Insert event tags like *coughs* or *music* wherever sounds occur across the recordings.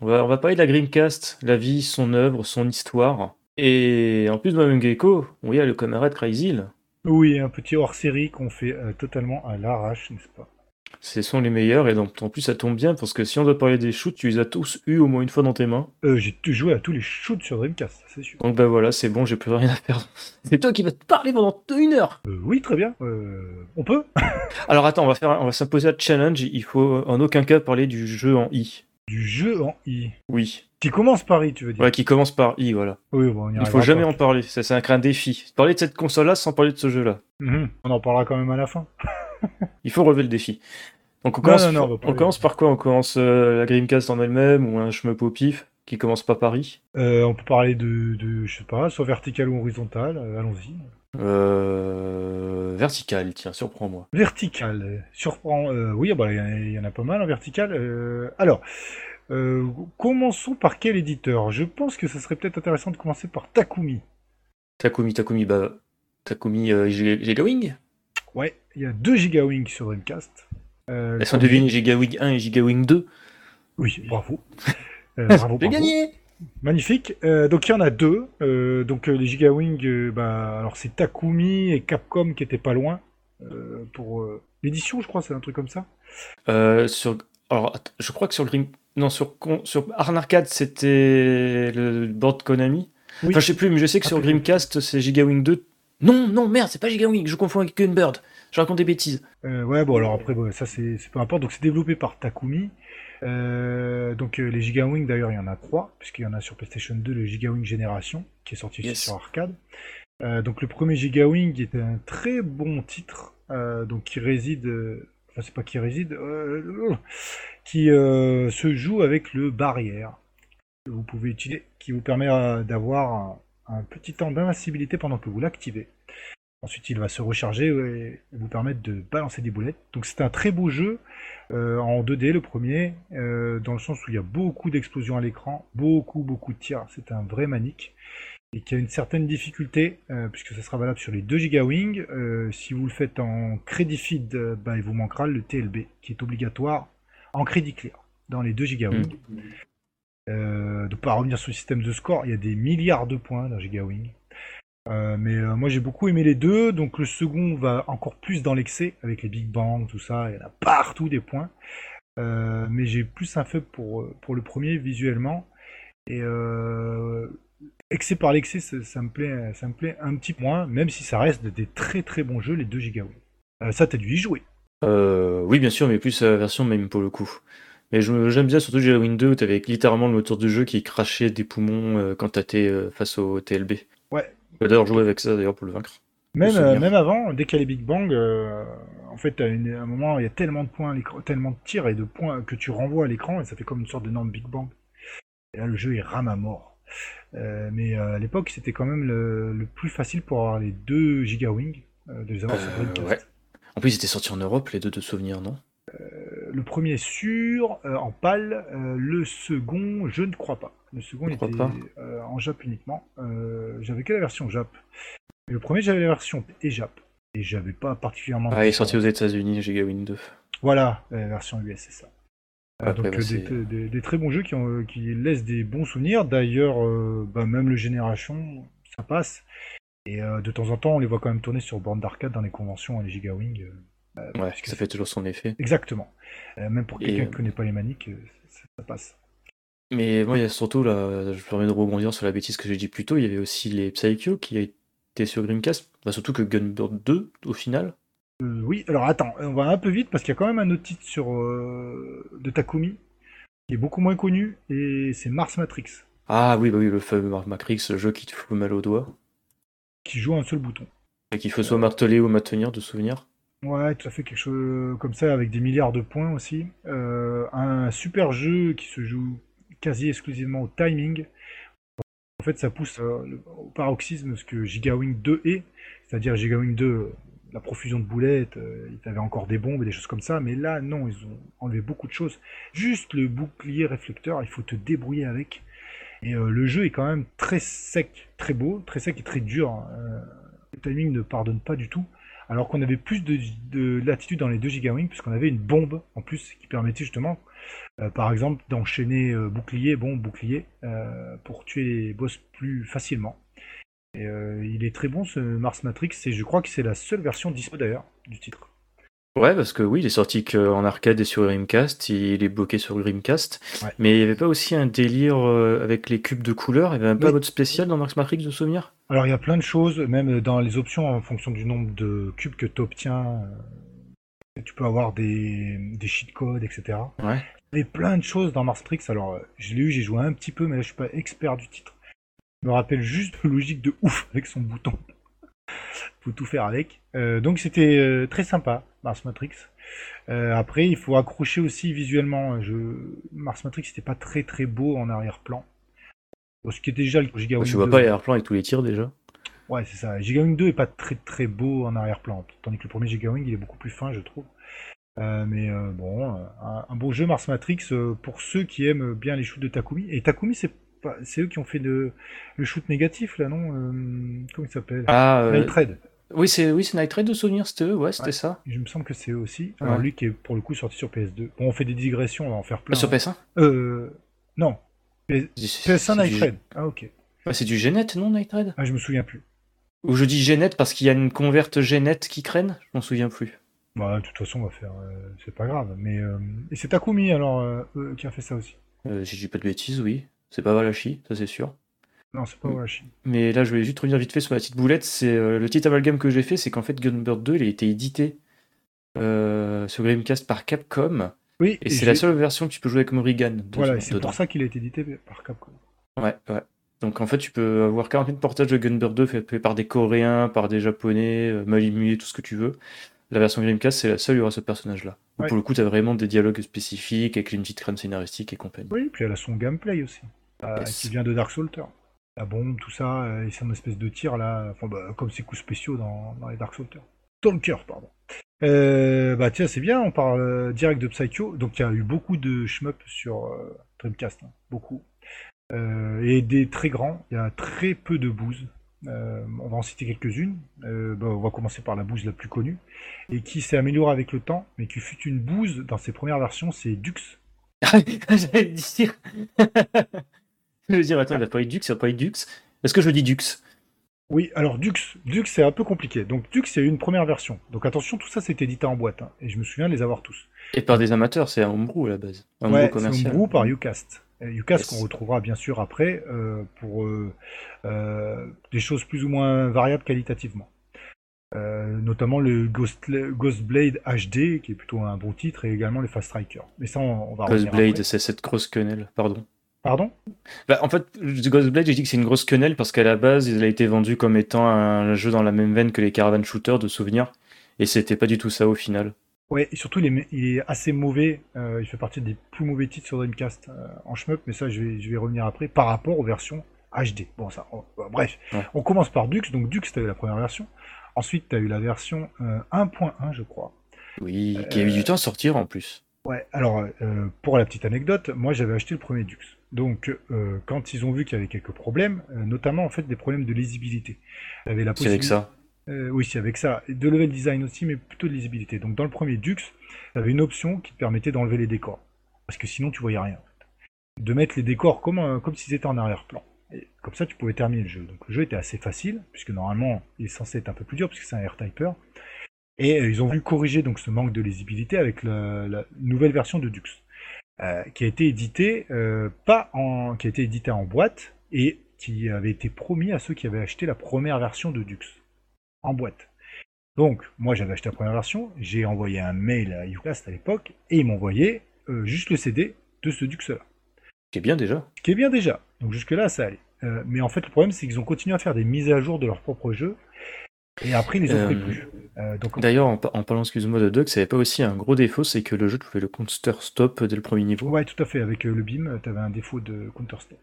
On va, on va parler de la Dreamcast, la vie, son œuvre, son histoire. Et en plus de même Gecko, il y a le camarade Crazy. Oui, un petit hors-série qu'on fait euh, totalement à l'arrache, n'est-ce pas? Ce sont les meilleurs, et donc en plus ça tombe bien, parce que si on doit parler des shoots, tu les as tous eus au moins une fois dans tes mains. euh, J'ai joué à tous les shoots sur Dreamcast, c'est sûr. Donc bah voilà, c'est bon, j'ai plus rien à faire. *laughs* C'est toi qui vas te parler pendant une heure Euh, oui, très bien. Euh, on peut? *laughs* Alors attends, on va, faire, on va s'imposer un challenge, il faut en aucun cas parler du jeu en I. Du jeu en I. Oui. Qui commence par I, tu veux dire Ouais, qui commence par I, voilà. Oui, bon, on y Il faut jamais pas. en parler, ça c'est un, défi. Parler de cette console-là sans parler de ce jeu-là. Mhm. On en parlera quand même à la fin. *laughs* Il faut relever le défi. Donc on commence, non, non, on va on parler. commence par quoi? On commence euh, la Dreamcast en elle-même ou un shmup au pif qui commence pas par I? Euh, on peut parler de, de, je sais pas, soit vertical ou horizontal. euh, Allons-y. Euh... Vertical, tiens, surprends-moi. Vertical, euh, surprend. euh, oui, ah bah, il y en a- il y, en a pas mal en vertical. Euh, alors, euh, commençons par quel éditeur? Je pense que ce serait peut-être intéressant de commencer par Takumi. Takumi, Takumi, bah... Takumi euh, Giga- Gigawing? Ouais, il y a 2 GigaWing sur Dreamcast. Euh, Laisse-moi deviner Gigawing 1 et Gigawing 2. Oui, bravo. *laughs* Bravo, J'ai bravo. gagné Magnifique. Euh, donc il y en a deux. Euh, donc euh, les GigaWing, euh, bah, alors c'est Takumi et Capcom qui étaient pas loin pour l'édition, je crois, c'est un truc comme ça. sur... Alors, je crois que sur le Dream... Non, sur, sur Arn Arcade, c'était le board Konami. Oui. Enfin, je sais plus, mais je sais que Ah, sur. Dreamcast, c'est Gigawing 2. Non, non, merde, c'est pas Gigawing, je confonds avec Gunbird. Je raconte des bêtises. Ouais, bon alors après, bon, ça c'est c'est peu importe. Donc c'est développé par Takumi. Euh, donc euh, les GigaWing d'ailleurs, il y en a trois, puisqu'il y en a sur PlayStation 2 le GigaWing Génération, qui est sorti Yes. sur arcade. Euh, donc le premier GigaWing est un très bon titre, donc qui réside, enfin c'est pas qui réside, qui se joue avec le barrière que vous pouvez utiliser, qui vous permet d'avoir un, un petit temps d'invincibilité pendant que vous l'activez. Ensuite, il va se recharger et vous permettre de balancer des boulettes. Donc c'est un très beau jeu euh, en 2D le premier, euh, dans le sens où il y a beaucoup d'explosions à l'écran, beaucoup beaucoup de tirs. C'est un vrai manique et qui a une certaine difficulté euh, puisque ça sera valable sur les 2 GigaWing. Euh, si vous le faites en crédit feed, bah, il vous manquera le TLB qui est obligatoire en crédit clear dans les 2 GigaWing. Euh, de pas revenir sur le système de score, il y a des milliards de points dans GigaWing. Euh, mais euh, moi j'ai beaucoup aimé les deux, donc le second va encore plus dans l'excès avec les Big Bang, tout ça, il y en a partout des points. Euh, mais j'ai plus un faible pour, pour le premier visuellement. Et excès par l'excès, ça, ça me plaît, ça me plaît un petit peu moins, même si ça reste des très très bons jeux, les deux Gigawatt. Ça, t'as dû y jouer. Oui, bien sûr, mais plus la version même pour le coup. Mais j'aime bien surtout Gigawing 2 où t'avais littéralement le moteur de jeu qui crachait des poumons quand t'étais face au TLB. Ouais. On peut d'ailleurs jouer avec ça d'ailleurs pour le vaincre. Même, euh, même avant, dès qu'il y a les Big Bang, euh, en fait, à une- à un moment, il y a tellement de points, à tellement de tirs et de points que tu renvoies à l'écran et ça fait comme une sorte d'énorme Big Bang. Et là, le jeu, il rame à mort. Euh, mais euh, à l'époque, c'était quand même le, le plus facile pour avoir les deux Gigawing, euh, de les avoir sur ouais. En plus, ils étaient sortis en Europe, les deux de souvenirs, non? Le premier sur, euh, en PAL, euh, le second, je ne crois pas. Le second était euh, en Jap uniquement. Euh, j'avais que la version Jap. Le premier, j'avais la version et Jap. Et j'avais pas particulièrement. Ah, il est sorti aux. États-Unis, Gigawing 2. Voilà, la version US, c'est ça. Euh, Après, donc bah, euh, des, des- des très bons jeux qui, ont, qui laissent des bons souvenirs. D'ailleurs, euh, bah, même le Génération, ça passe. Et euh, de temps en temps, on les voit quand même tourner sur borne d'arcade dans les conventions, les Gigawing. euh, Ouais, ça fait toujours son effet. Exactement. Euh, même pour quelqu'un euh, qui connaît pas les maniques, euh, ça, ça passe. Mais moi, il y a surtout, là, je me permets de rebondir sur la bêtise que j'ai dit plus tôt, il y avait aussi les Psycho qui étaient sur Dreamcast. Bah, surtout que Gunbird 2, au final. Euh, oui, alors attends, on va un peu vite parce qu'il y a quand même un autre titre sur, euh, de Takumi qui est beaucoup moins connu et c'est Mars Matrix Ah oui, bah oui, le fameux Mark Matrix, le jeu qui te fout mal au doigt. qui joue un seul bouton. Et qu'il faut soit marteler ou maintenir de souvenir. Ouais, tout à fait quelque chose comme ça avec des milliards de points aussi. Euh, un super jeu qui se joue quasi exclusivement au timing. En fait, ça pousse euh, au paroxysme ce que Gigawing 2 est, c'est-à-dire Gigawing 2, euh, la profusion de boulettes, euh, il avait encore des bombes et des choses comme ça, mais là, non, ils ont enlevé beaucoup de choses. Juste le bouclier réflecteur, il faut te débrouiller avec. Et le jeu est quand même très sec, très beau, très sec et très dur. hein. Le timing ne pardonne pas du tout. Alors qu'on avait plus de, de latitude dans les 2 Gigawing, puisqu'on avait une bombe en plus qui permettait justement, par exemple, d'enchaîner bouclier, bon bouclier, pour tuer les boss plus facilement. Et il est très bon ce Mars Matrix, et je crois que c'est la seule version dispo d'ailleurs du titre. Ouais, parce que oui, il est sorti qu'en arcade et sur Dreamcast, il est bloqué sur Dreamcast. Mais il n'y avait pas aussi un délire euh, avec les cubes de couleurs? Il n'y avait même pas un mode spécial dans Max Matrix de souvenir? Alors il y a plein de choses, même dans les options en fonction du nombre de cubes que tu obtiens. Euh, tu peux avoir des, des cheat codes, etc. Ouais. Il y avait plein de choses dans Mars Matrix. Alors euh, je l'ai eu, j'ai joué un petit peu, mais là je suis pas expert du titre. Je me rappelle juste logique de ouf avec son bouton faut tout faire avec. Euh, donc c'était euh, très sympa, Mars Matrix. Euh, après, il faut accrocher aussi visuellement. Je... Mars Matrix, c'était pas très très beau en arrière-plan. ce qui déjà le Giga Tu vois pas l'arrière-plan avec tous les tirs déjà Ouais, c'est ça. Giga Wing 2 est pas très très beau en arrière-plan, tandis que le premier Giga Wing il est beaucoup plus fin, je trouve. mais bon, un, un, beau jeu Mars Matrix pour ceux qui aiment bien les shoots de Takumi. Et Takumi, c'est c'est eux qui ont fait le shoot négatif là, non euh, Comment il s'appelle? Ah, euh, Night. Oui, c'est oui, Night Raid de souvenir, c'était eux, ouais, c'était ça. Je me semble que c'est eux aussi. Alors lui qui est pour le coup sorti sur PS2. Bon, on fait des digressions, on va en faire plein. sur PS1 Euh, non. PS1 Night Raid. Ah ok. c'est du Gnet, non Night Raid Ah, je me souviens plus. Ou je dis Gnet parce qu'il y a une converte Gnet qui craigne, je m'en souviens plus. Bah, de toute façon, on va faire. Euh, c'est pas grave. Mais et c'est Takumi alors qui a fait ça aussi. si je dis pas de bêtises, oui. C'est pas Walachi, ça c'est sûr. Non, c'est pas Walachi. Mais là, je vais juste revenir vite fait sur la petite boulette. C'est euh, le petit amalgame que j'ai fait, c'est qu'en fait, Gunbird 2, il a été édité euh, sur Grimcast par Capcom. Oui. Et, c'est la seule version que tu peux jouer avec Morrigan. Voilà, c'est pour ça qu'il a été édité par Capcom. Ouais, ouais. Donc en fait, tu peux avoir 40 000 portages de Gunbird 2 faits par des Coréens, par des Japonais, euh, mal tout ce que tu veux. La version Grimcast, c'est la seule où il y aura ce personnage-là. Pour le coup, tu as vraiment des dialogues spécifiques avec une petite crème scénaristique et compagnie. Oui, puis elle a son gameplay aussi. Euh, qui vient de Dark Souls. La bombe, tout ça, euh, et c'est une espèce de tir là, enfin, bah, comme ces coups spéciaux dans, les Dark Souls. Stalker, pardon. Euh, bah tiens, c'est bien, on parle direct de Psycho. Donc il y a eu beaucoup de shmup sur Dreamcast, hein, beaucoup. et des très grands, il y a très peu de bouse. on va en citer quelques-unes. Bah, on va commencer par la bouse la plus connue, et qui s'est améliorée avec le temps, mais qui fut une bouse dans ses premières versions, c'est Dux. *laughs* J'allais dire. *laughs* Je veux dire, attends, il a pas eu Dux, il a pas eu Dux. Est-ce que je dis Dux? Oui, alors Dux, Dux c'est un peu compliqué. Donc Dux c'est une première version. Donc attention, tout ça c'était édité en boîte. Hein, et je me souviens de les avoir tous. Et par des amateurs, c'est un homebrew à la base. Un ouais, c'est un homebrew par Ucast. Ucast qu'on retrouvera bien sûr après euh, pour euh, euh, des choses plus ou moins variables qualitativement. notamment le Ghost, Ghost, Blade HD, qui est plutôt un bon titre, et également le Fast Striker. Mais ça, on, va Ghost Blade, c'est cette grosse quenelle, pardon. Pardon? Bah, En fait, Ghostblade, j'ai dit que c'est une grosse quenelle parce qu'à la base, il a été vendu comme étant un jeu dans la même veine que les Caravan Shooters de souvenirs. Et c'était pas du tout ça au final. Ouais, et surtout, il est, il est assez mauvais. Euh, il fait partie des plus mauvais titres sur Dreamcast euh, en shmup, mais ça, je vais, je vais revenir après par rapport aux versions HD. Bon, ça, bah, bref. On commence par Dux. Donc, Dux, t'as eu la première version. Ensuite, t'as eu la version 1.1, euh, je crois. Oui, qui a eu du temps à sortir en plus. Ouais, alors, pour la petite anecdote, moi, j'avais acheté le premier Dux. Donc, euh, quand ils ont vu qu'il y avait quelques problèmes, euh, notamment en fait des problèmes de lisibilité, la C'est avec ça. Euh, oui, c'est avec ça. De level design aussi, mais plutôt de lisibilité. Donc, dans le premier Dux, tu avais une option qui te permettait d'enlever les décors, parce que sinon tu voyais rien. De mettre les décors comme comme s'ils étaient en arrière-plan. Et comme ça, tu pouvais terminer le jeu. Donc, le jeu était assez facile, puisque normalement, il est censé être un peu plus dur, puisque c'est un R-Typer. Et ils ont voulu corriger donc ce manque de lisibilité avec la nouvelle version de Dux. Euh, qui a été édité euh, pas en, qui a été édité en boîte et qui avait été promis à ceux qui avaient acheté la première version de Dux en boîte. Donc, moi j'avais acheté la première version, j'ai envoyé un mail à Ucast à l'époque et ils m'ont envoyé euh, juste le CD de ce Dux là. Qui est bien déjà. Qui est bien déjà. Donc jusque-là, ça allait. mais en fait, le problème, c'est qu'ils ont continué à faire des mises à jour de leur propre jeu et après, ils les offraient plus. Euh, D'ailleurs, en, parlant, excuse-moi, de Doug, ça avait pas aussi un gros défaut, c'est que le jeu, pouvait le counter-stop dès le premier niveau. Ouais, tout à fait. Avec euh, le beam, tu avais un défaut de counter-stop.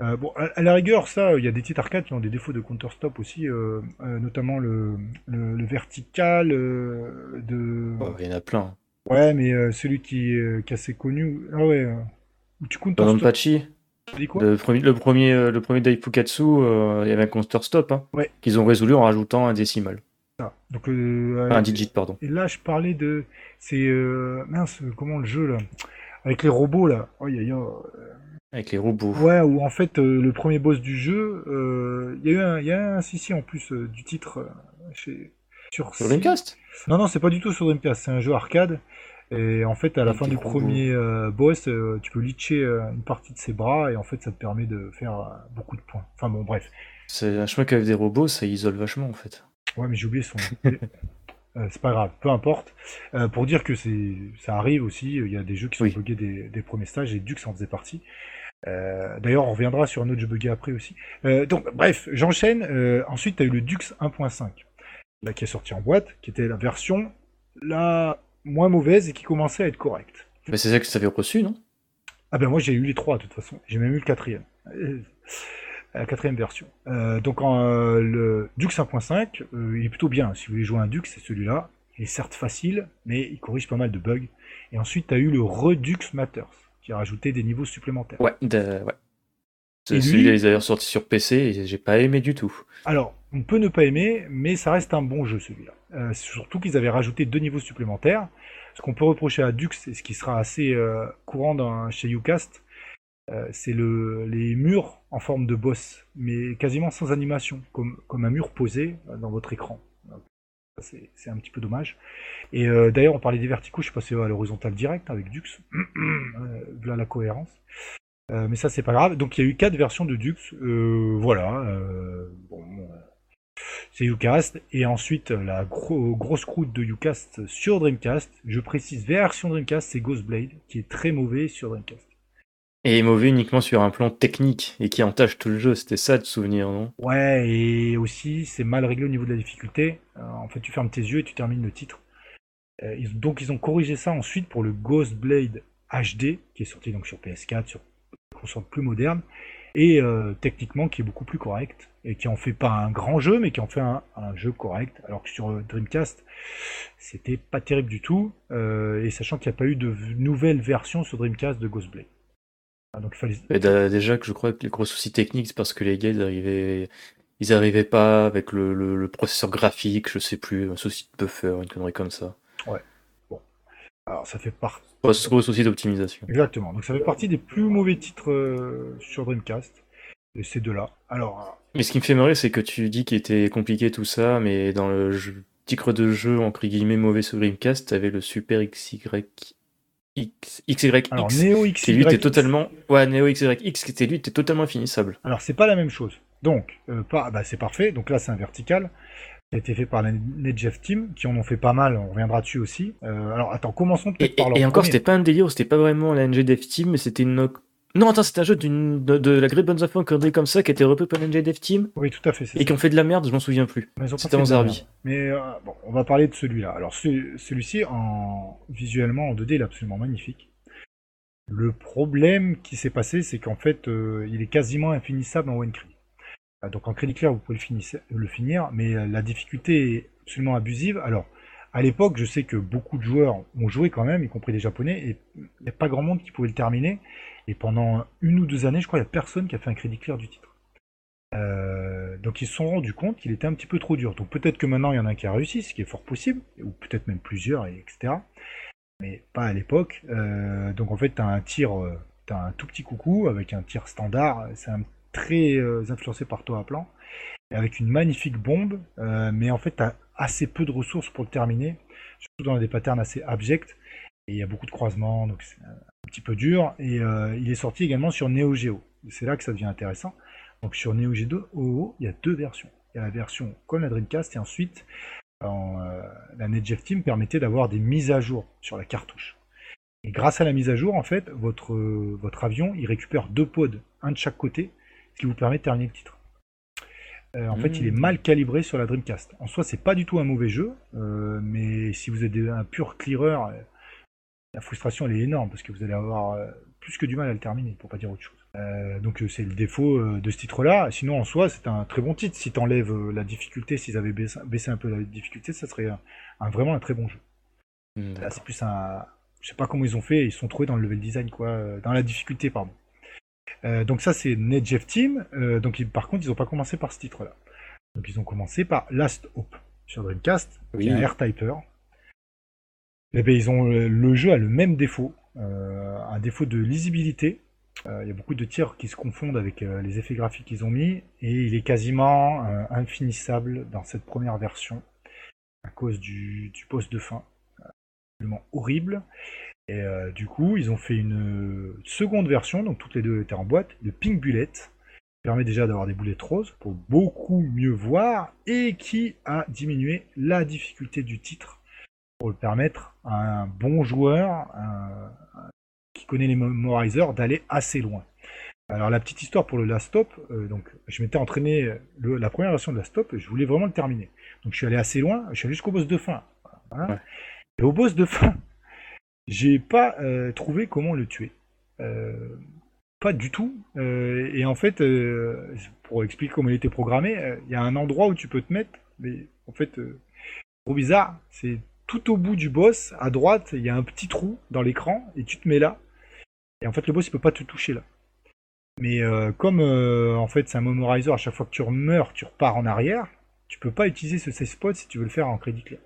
Euh, bon, à, la rigueur, ça, il y a des titres arcades qui ont des défauts de counter-stop aussi, notamment le, le, vertical de. Oh, il y en a plein. Ouais, mais celui qui, qui est assez connu. Ah ouais. où tu Le premier, le premier, euh, le premier Daifukatsu, euh, il y avait un counter stop hein, qu'ils ont résolu en rajoutant un décimal. Ah, donc, euh, un digit, pardon. Et là, je parlais de. C'est. mince, comment le jeu là avec les robots là. Oh, avec les robots. Ouais, où en fait le premier boss du jeu, il y a eu un, y a un si en plus du titre chez sur, sur Dreamcast? Non non, c'est pas du tout sur Dreamcast, c'est un jeu arcade. Et en fait, à la fin du premier euh, boss, euh, tu peux litcher euh, une partie de ses bras et en fait, ça te permet de faire beaucoup de points. Enfin bon, bref. C'est un chemin qu'avec des robots, ça isole vachement en fait. Ouais, mais j'ai oublié son. *laughs* c'est pas grave, peu importe. pour dire que c'est, ça arrive aussi, il y a des jeux qui sont buggés des, premiers stages et Dux en faisait partie. D'ailleurs, on reviendra sur un autre jeu buggé après aussi. donc, bref, j'enchaîne. ensuite, tu as eu le Dux 1.5, là qui est sorti en boîte, qui était la version la moins mauvaise et qui commençait à être correcte. Mais c'est ça que tu avais reçu, non? Ah ben moi j'ai eu les trois de toute façon. J'ai même eu le quatrième. Euh, la quatrième version. Euh, donc euh, le Dux 1.5, il est plutôt bien. Si vous voulez jouer un Dux, c'est celui-là. Il est certes facile, mais il corrige pas mal de bugs. Et ensuite, tu as eu le Redux Matters, qui a rajouté des niveaux supplémentaires. Ouais, ouais. Celui-là, ils d'ailleurs sorti sur PC et j'ai pas aimé du tout. Alors, on peut ne pas aimer, mais ça reste un bon jeu celui-là. Euh, surtout qu'ils avaient rajouté deux niveaux supplémentaires. Ce qu'on peut reprocher à Dux, et ce qui sera assez euh, courant dans, chez Ucast, euh, c'est le, les murs en forme de boss, mais quasiment sans animation, comme, comme un mur posé dans votre écran. C'est un petit peu dommage. Et d'ailleurs, on parlait des verticaux, je suis passé à l'horizontale direct avec Dux, *clears throat* là la cohérence. Mais ça, c'est pas grave. Donc, il y a eu quatre versions de Dux. voilà. bon, c'est Ucast. Et ensuite, la grosse croûte de Ucast sur Dreamcast. Je précise, version Dreamcast, c'est Ghostblade, qui est très mauvais sur Dreamcast. Et mauvais uniquement sur un plan technique et qui entache tout le jeu, c'était ça de souvenir, non? Ouais, et aussi c'est mal réglé au niveau de la difficulté. Euh, en fait, tu fermes tes yeux et tu termines le titre. Euh, donc ils ont corrigé ça ensuite pour le Ghostblade HD, qui est sorti donc sur PS4, sur console plus moderne, et euh, techniquement qui est beaucoup plus correct et qui en fait pas un grand jeu mais qui en fait un, jeu correct. Alors que sur euh, Dreamcast c'était pas terrible du tout euh, et sachant qu'il n'y a pas eu de nouvelle version sur Dreamcast de Ghostblade. Ah, donc il fallait... déjà que je crois que les gros soucis techniques c'est parce que les gars ils arrivaient ils arrivaient pas avec le, processeur graphique je sais plus un souci de buffer une connerie comme ça. Ouais. Bon. Alors ça fait partie Gros souci d'optimisation exactement donc ça fait partie des plus mauvais titres sur Dreamcast ces deux-là. Alors. Mais ce qui me fait marrer, c'est que tu dis qu'il était compliqué tout ça, mais dans le jeu, titre de jeu, entre guillemets, mauvais sur Dreamcast, t'avais le Super XY. X, XYX, Alors, Neo XYX. Qui lui était totalement. Ouais, Neo XYX, qui était lui, était totalement finissable. Alors, c'est pas la même chose. Donc, euh, pas... bah, c'est parfait. Donc là, c'est un vertical. Ça a été fait par la NetJeff Team, qui en ont fait pas mal, on reviendra dessus aussi. Euh, alors attends, commençons peut-être par leur Et encore, c'était pas un délire, c'était pas vraiment la NGDev Team, mais c'était une non, attends, c'est un jeu de, de, la Great Bonnes Infos, un comme ça, qui a été repris par NJ Dev Team. Oui, tout à fait. Et qui ont fait de la merde, je m'en souviens plus. C'était en Zarbi. Mais euh, bon, on va parler de celui-là. Alors, celui-ci, en... visuellement, en 2D, il est absolument magnifique. Le problème qui s'est passé, c'est qu'en fait, euh, il est quasiment infinissable en one. Euh, donc, en crédit clair, vous pouvez le, finir, mais la difficulté est absolument abusive. Alors, à l'époque, je sais que beaucoup de joueurs ont joué quand même, y compris des Japonais, et il n'y a pas grand monde qui pouvait le terminer. Et pendant une ou deux années, je crois, il n'y a personne qui a fait un crédit clair du titre. Euh, donc ils se sont rendus compte qu'il était un petit peu trop dur. Donc peut-être que maintenant il y en a un qui a réussi, ce qui est fort possible, ou peut-être même plusieurs, etc. Mais pas à l'époque. Euh, donc en fait, tu as un tir, euh, un tout petit coucou avec un tir standard, c'est très influencé par toi à plan, avec une magnifique bombe, mais en fait, tu as assez peu de ressources pour le terminer, surtout dans des patterns assez abjects. Et il y a beaucoup de croisements, donc c'est un petit peu dur. Et euh, il est sorti également sur Neo Geo. C'est là que ça devient intéressant. Donc sur Neo Geo, il y a deux versions. Il y a la version comme la Dreamcast et ensuite euh, la NetJeff Team permettait d'avoir des mises à jour sur la cartouche. Et grâce à la mise à jour, en fait, votre, votre avion, il récupère deux pods, un de chaque côté, ce qui vous permet de terminer le titre. Euh, en fait, il est mmh. mal calibré sur la Dreamcast. En soi, c'est pas du tout un mauvais jeu, mais si vous êtes un pur clearer, la frustration elle est énorme parce que vous allez avoir euh, plus que du mal à le terminer, pour pas dire autre chose. Euh, donc euh, c'est le défaut de ce titre-là. Sinon en soi c'est un très bon titre. Si t'enlèves la difficulté, s'ils avaient baissé, un peu la difficulté, ça serait un, vraiment un très bon jeu. Hmm, Là c'est plus un, je sais pas comment ils ont fait, ils sont trouvés dans le level design quoi, dans la difficulté pardon. Donc ça c'est NetJeff Team. donc par contre ils ont pas commencé par ce titre-là. Donc ils ont commencé par Last Hope sur Dreamcast, qui est un R-Typer. Eh ben, ils ont le jeu a le même défaut, euh, un défaut de lisibilité. Il y a beaucoup de tirs qui se confondent avec les effets graphiques qu'ils ont mis, et il est quasiment infinissable dans cette première version à cause du, du poste de fin. Absolument horrible. Et du coup, ils ont fait une seconde version, donc toutes les deux étaient en boîte, de Pink Bullet, permet déjà d'avoir des boulettes roses pour beaucoup mieux voir et qui a diminué la difficulté du titre pour le permettre à un bon joueur qui connaît les memorizers d'aller assez loin. Alors la petite histoire pour le Last Stop, euh, donc je m'étais entraîné la première version de Last Stop, je voulais vraiment le terminer. Donc je suis allé assez loin, je suis allé jusqu'au boss de fin. Et au boss de fin, j'ai pas euh, trouvé comment le tuer. Euh, pas du tout. Euh, et en fait, euh, pour expliquer comment il était programmé, il y a un endroit où tu peux te mettre, mais en fait, trop bizarre, c'est tout au bout du boss, à droite, il y a un petit trou dans l'écran, et tu te mets là. Et en fait, le boss, il peut pas te toucher là. Mais comme en fait c'est un memorizer, à chaque fois que tu meurs, tu repars en arrière, tu peux pas utiliser ce save spot si tu veux le faire en crédit clair.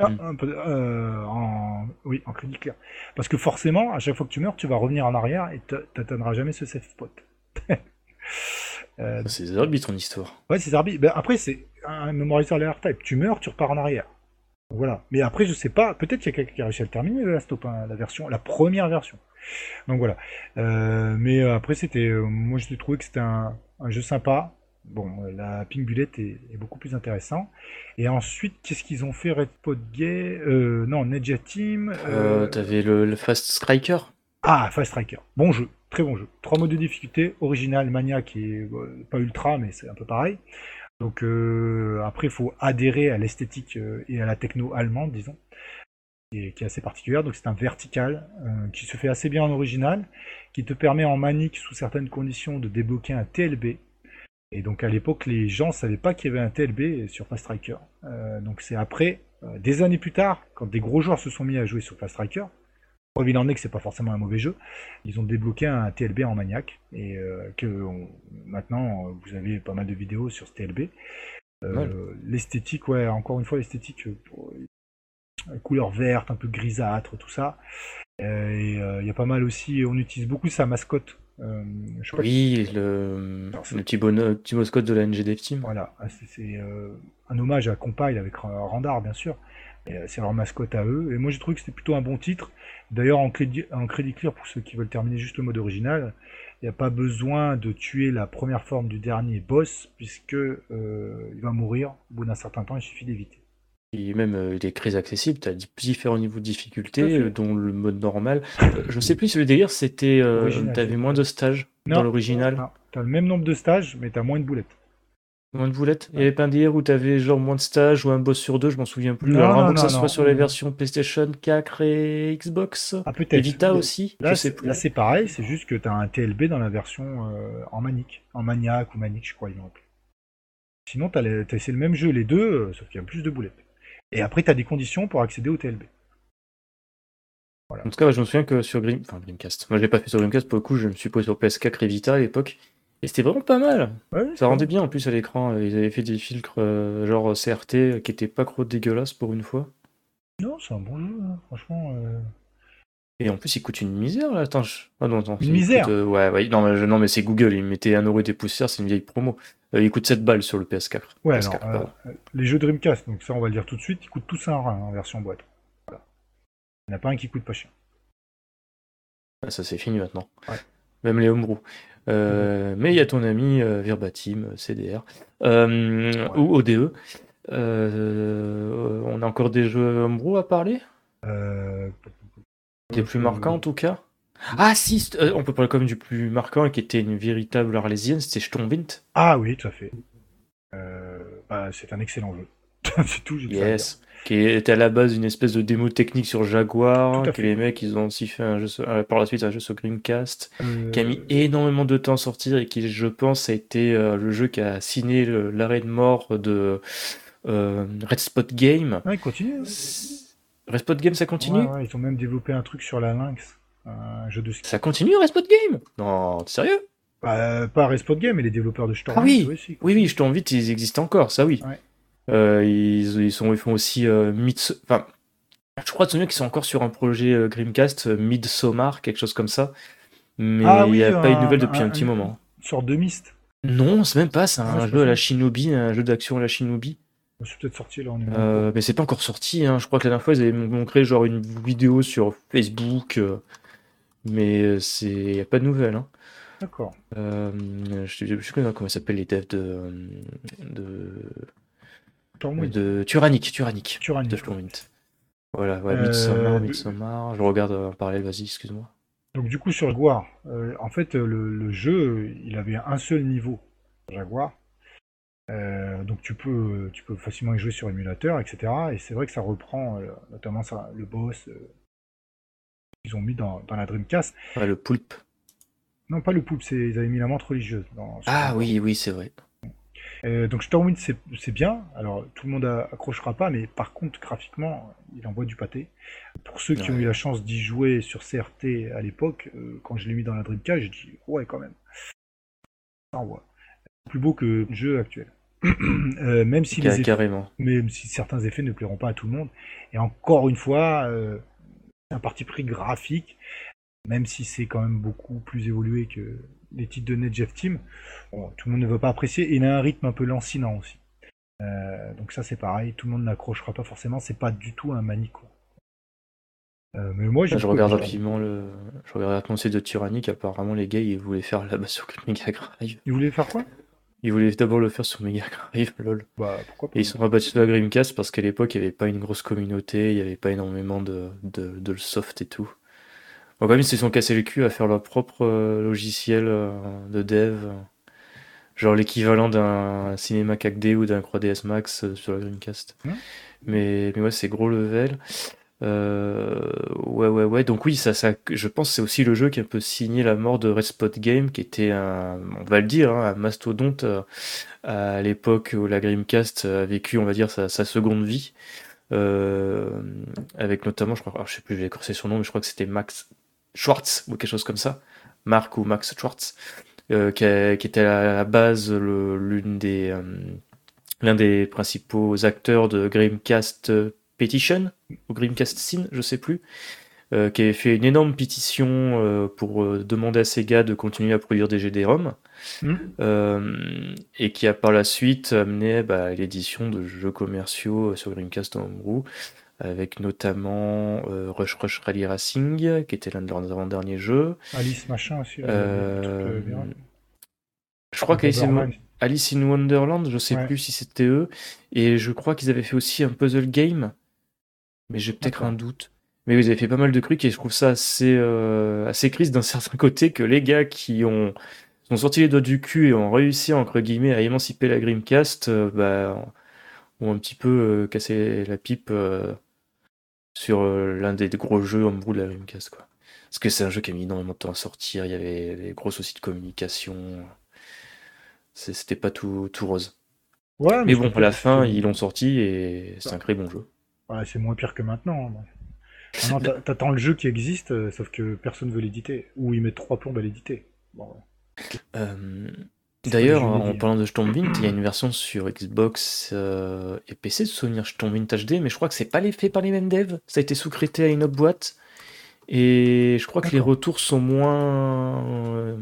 Ah, mm. un peu, euh, en, oui, en crédit clair. Parce que forcément, à chaque fois que tu meurs, tu vas revenir en arrière et tu n'atteindras jamais ce safe spot. *laughs* euh, c'est Zarbi ton histoire. Ouais, c'est Zarbi. Ben, après, c'est un memorizer layer type. Tu meurs, tu repars en arrière. voilà. Mais après, je sais pas. Peut-être qu'il y a quelqu'un qui a réussi à le terminer, la stop, hein, la version, la première version. Donc voilà. Euh, mais après, c'était, moi, j'ai trouvé que c'était un, un jeu sympa. Bon, la Pink Bullet est, beaucoup plus intéressant. Et ensuite, qu'est-ce qu'ils ont fait Red Pod Gay euh, Non, Ninja Team. Euh, T'avais le, Fast Striker Ah, Fast Striker. Bon jeu, très bon jeu. Trois modes de difficulté original, Mania qui est pas ultra, mais c'est un peu pareil. Donc euh, après, il faut adhérer à l'esthétique et à la techno allemande, disons, qui est, qui est assez particulière. Donc c'est un vertical qui se fait assez bien en original, qui te permet en manique, sous certaines conditions, de débloquer un TLB et donc à l'époque, les gens ne savaient pas qu'il y avait un TLB sur Fast Striker. Euh, donc c'est après, euh, des années plus tard, quand des gros joueurs se sont mis à jouer sur Fast Striker, preuve il en est que c'est pas forcément un mauvais jeu, ils ont débloqué un TLB en maniaque et euh, que maintenant vous avez pas mal de vidéos sur ce TLB. L'esthétique, ouais, encore une fois l'esthétique, couleur verte, un peu grisâtre, tout ça. et il y a pas mal aussi, on utilise beaucoup sa mascotte euh, oui, le, le petit mascotte de la NGDF Team. Voilà, ah, c'est euh, un hommage à Compile avec Randar, bien sûr. Euh, c'est leur mascotte à eux. Et moi, j'ai trouvé que c'était plutôt un bon titre. D'ailleurs, en crédit, en crédit clear, pour ceux qui veulent terminer juste le mode original, il n'y a pas besoin de tuer la première forme du dernier boss, puisque il va mourir au bout d'un certain temps, il suffit d'éviter même euh, des crises accessibles, tu as différents niveaux de difficulté, euh, dont le mode normal. Euh, je ne sais plus si le délire c'était. tu avais moins de stages dans l'original. Tu as le même nombre de stages, mais tu as moins de boulettes. Moins de boulettes Il n'y avait pas un délire où tu avais genre moins de stages ou un boss sur deux, je m'en souviens plus. Alors, avant que ça soit sur les versions PlayStation 4 et Xbox. Ah, peut-être. Et Vita aussi Là, c'est pareil, c'est juste que tu as un TLB dans la version en manique. En maniaque ou manique, je crois, ils l'ont Sinon, tu as, essayé le même jeu, les deux, sauf qu'il y a plus de boulettes. Et après, tu as des conditions pour accéder au TLB. En tout cas, je me souviens que sur Grim... enfin, Dreamcast, moi je l'ai pas fait sur Dreamcast pour le coup, je me suis posé sur PS4 et Vita à l'époque. Et c'était vraiment pas mal. ça rendait bien en plus à l'écran. Ils avaient fait des filtres euh, genre CRT qui étaient pas trop dégueulasses pour une fois. Non, c'est un bon jeu, hein. franchement. Euh. Et en plus, il coûte une misère là. Attends, ah, non, Une misère euh, Ouais, ouais, non, mais, non, mais c'est Google, ils mettaient un euro des poussières, c'est une vieille promo. Euh, il coûte 7 balles sur le PS4. Ouais, euh, les jeux Dreamcast, donc ça on va le dire tout de suite, ils coûtent tous un rein en version boîte. Il n'y en a pas un qui coûte pas cher. Ah, ça c'est fini maintenant. Même les homebrew. Euh, mais il y a ton ami Verbatim, CDR, ou ODE. on a encore des jeux homebrew à parler? Des plus marquants en tout cas ah si, euh, on peut parler quand même du plus marquant et qui était une véritable arlésienne, c'était Sturmwind. Ah oui, tout à fait. Euh, bah, c'est un excellent jeu. *laughs* c'est tout. Yes. Qui était à la base une espèce de démo technique sur Jaguar, que les mecs ils ont aussi fait un jeu euh, par la suite un jeu sur Dreamcast, qui a mis énormément de temps à sortir et qui je pense a été le jeu qui a signé l'arrêt de mort de Red Spot Game. Ouais, il continue. Red Spot Game ça continue Ils ont même développé un truc sur la Lynx jeu de Ça continue Respot Game Non, t'es sérieux? Bah, Pas Respot Game, mais les développeurs de Storm. Ah oui, oui, oui, oui, Storm vite, ils existent encore, ça oui. Euh, ils, ils, sont, ils font aussi euh, Enfin, Je crois souvenir qu'ils sont encore sur un projet euh, Grimcast, euh, Midsommar, quelque chose comme ça. Mais Ah il oui, n'y a pas eu de nouvelles depuis un, un- petit moment. Une sorte de mist. Non, c'est même pas, c'est Ah, un c'est jeu à la. Shinobi, un jeu d'action à la Shinobi. C'est peut-être sorti là, on est Euh, mais c'est pas encore sorti, hein. Je crois que la dernière fois, ils avaient montré genre une vidéo sur Facebook. euh, mais euh, c'est... n'y a pas de nouvelles. Hein. D'accord. Euh, je je sais pas comment s'appellent les devs de, de, Stormwind. de Tyrannic, Tyrannic. Tyrannic, de. Voilà, ouais, Midsommar. Je regarde en parallèle, vas-y, excuse-moi. Donc du coup sur Jaguar, en fait le, le jeu, il avait un seul niveau Jaguar. Euh, donc tu peux, tu peux facilement y jouer sur émulateur, etc. Et c'est vrai que ça reprend euh, notamment ça, le boss euh, qu'ils ont mis dans, dans la Dreamcast. Ouais, le poulpe. Non, pas le poulpe, ils avaient mis la montre religieuse. Dans, Ah oui, oui, c'est vrai. Donc Stormwind c'est bien, alors tout le monde accrochera pas, mais par contre graphiquement il envoie du pâté. Pour ceux qui ont eu la chance d'y jouer sur CRT à l'époque, quand je l'ai mis dans la Dreamcast, j'ai dit ouais quand même. Ça envoie. Plus beau que le jeu actuel. *clears throat* Euh, même si les effets- Carrément. même si certains effets ne plairont pas à tout le monde. Et encore une fois, euh, c'est un parti pris graphique, même si c'est quand même beaucoup plus évolué que les titres de NetJeff Team. Bon, tout le monde ne va pas apprécier. Et il a un rythme un peu lancinant aussi. Euh, donc ça c'est pareil, tout le monde n'accrochera pas forcément. C'est pas du tout un manico. Euh, mais moi je regarde rapidement le. Je regarde rapidement le site de Tyrannic. Apparemment, les gars, ils voulaient faire là-bas sur Mega Drive. Il voulait faire quoi? Ils voulaient d'abord le faire sur Mega Drive, *laughs* lol. Bah pourquoi pas Et ils sont rabattus sur la Dreamcast parce qu'à l'époque, il n'y avait pas une grosse communauté, il n'y avait pas énormément de, de, soft et tout. Bon, quand même, ils se sont cassés le cul à faire leur propre euh, logiciel euh, de dev. euh, genre l'équivalent d'un Cinema 4D ou d'un 3ds Max sur la Dreamcast. Mhm. Mais, mais ouais, c'est gros level. Euh, ouais, ouais, ouais. Donc oui, ça, ça, je pense que c'est aussi le jeu qui a un peu signé la mort de Red Spot Game, qui était un, on va le dire, hein, un mastodonte euh, à l'époque où la Dreamcast a vécu, on va dire, sa, seconde vie. Euh, avec notamment, je crois, je sais plus, j'ai écorché son nom, mais je crois que c'était Max Schwartz ou quelque chose comme ça. Marc ou Max Schwartz, qui, qui était à la base l'une des, l'un des principaux acteurs de Dreamcast Petition ou Dreamcast Scene, je sais plus, euh, qui avait fait une énorme pétition euh, pour euh, demander à Sega de continuer à produire des GD-ROM, euh, et qui a par la suite amené bah, l'édition de jeux commerciaux sur Dreamcast Homebrew, avec notamment Rush Rush Rally Racing, qui était l'un de leurs avant-derniers jeux. Alice machin aussi. Je crois qu'Alice. Alice in Wonderland, je sais Ouais. plus si c'était eux, et je crois qu'ils avaient fait aussi un puzzle game, mais j'ai peut-être un doute. Mais ils avaient fait pas mal de trucs et je trouve ça assez, euh, assez triste d'un *laughs* certain côté que les gars qui ont sont sortis les doigts du cul et ont réussi entre guillemets à émanciper la Dreamcast, euh, bah, ont un petit peu euh, cassé la pipe euh, sur l'un des gros jeux homebrew de la Dreamcast quoi. Parce que c'est un jeu qui a mis énormément de temps à sortir, il y avait des gros soucis de communication. C'était pas tout, tout rose. Ouais, Mais c'est bon, à la fin, ils l'ont sorti et c'est un très bon jeu. Ouais, c'est moins pire que maintenant. hein. Maintenant, *laughs* t'a- t'attends le jeu qui existe, euh, sauf que personne veut l'éditer. Ou ils mettent trois plombes à l'éditer. Bon, Euh, D'ailleurs, en parlant de Stormwind, il y a une version sur Xbox euh, et PC de souvenir Stormwind HD, mais je crois que c'est pas les fait par les mêmes devs. Ça a été sous-traité à une autre boîte. Et je crois que les retours sont moins euh,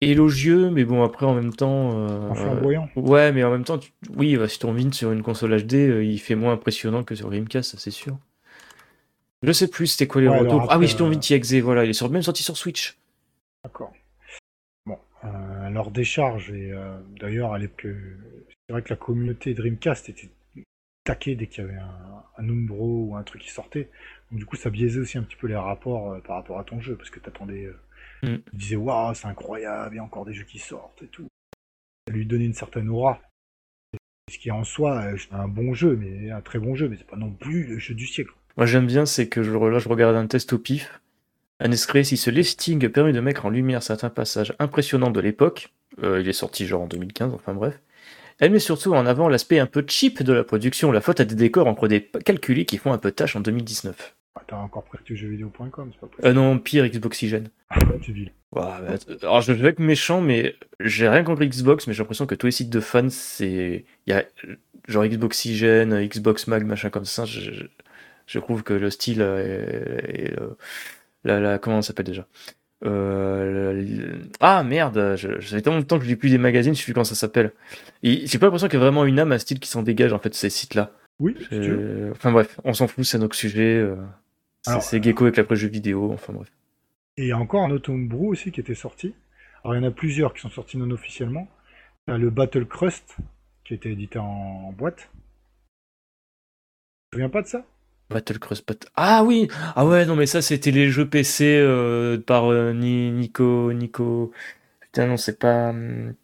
élogieux, mais bon, après, en même temps. euh. Ouais, mais en même temps, tu- oui, bah, Stormwind sur une console HD, euh, il fait moins impressionnant que sur Dreamcast, ça c'est sûr. Je sais plus c'était quoi les Ouais, alors retours. ah oui, après, Stormwind euh, TXE, voilà, il est sur- même sorti sur Switch. D'accord. Bon, euh, leur décharge, et d'ailleurs, à l'époque, euh, c'est vrai que la communauté Dreamcast était taquée dès qu'il y avait un, un Umbro ou un truc qui sortait. Donc, du coup, ça biaisait aussi un petit peu les rapports par rapport à ton jeu, parce que t'attendais. Euh, Mm. Tu disais, waouh, c'est incroyable, il y a encore des jeux qui sortent et tout. Ça lui donnait une certaine aura. Ce qui en soi, euh, un bon jeu, mais un très bon jeu, mais c'est pas non plus le jeu du siècle. Moi j'aime bien, c'est que je, là je regarde un test au pif. Un escret, si ce lifting permet de mettre en lumière certains passages impressionnants de l'époque, euh, il est sorti genre en 2015, enfin bref, elle met surtout en avant l'aspect un peu cheap de la production, la faute à des décors en 3D calculés qui font un peu tâche en 2019. Ah, T'as encore prêté jeuxvideo.com, c'est pas possible. Euh non, pire Xboxygène. C'est vil. Ouais, mais att- alors je vais être méchant, mais j'ai rien contre Xbox, mais j'ai l'impression que tous les sites de fans, c'est. Il y a genre Xboxygène, Xbox Mag, machin comme ça. je- trouve que le style est, la, la, comment ça s'appelle déjà? Ah merde, j'avais tellement de temps que je lis plus des magazines, je sais plus comment ça s'appelle. J'ai pas l'impression qu'il y a vraiment une âme, un style qui s'en dégage en fait ces sites-là. Oui. Enfin bref, on s'en fout, c'est notre sujet. C'est Gecko avec l'après-jeu vidéo, enfin bref. Et il y a encore un autre homebrew aussi qui était sorti. Alors il y en a plusieurs qui sont sortis non officiellement. Il y a le Battle Crust qui a été édité en boîte. Tu te souviens pas de ça? Battle Crust Ah oui Ah ouais, non mais ça c'était les jeux PC euh, par euh, Nico... Nico... Putain non, c'est pas... Hum,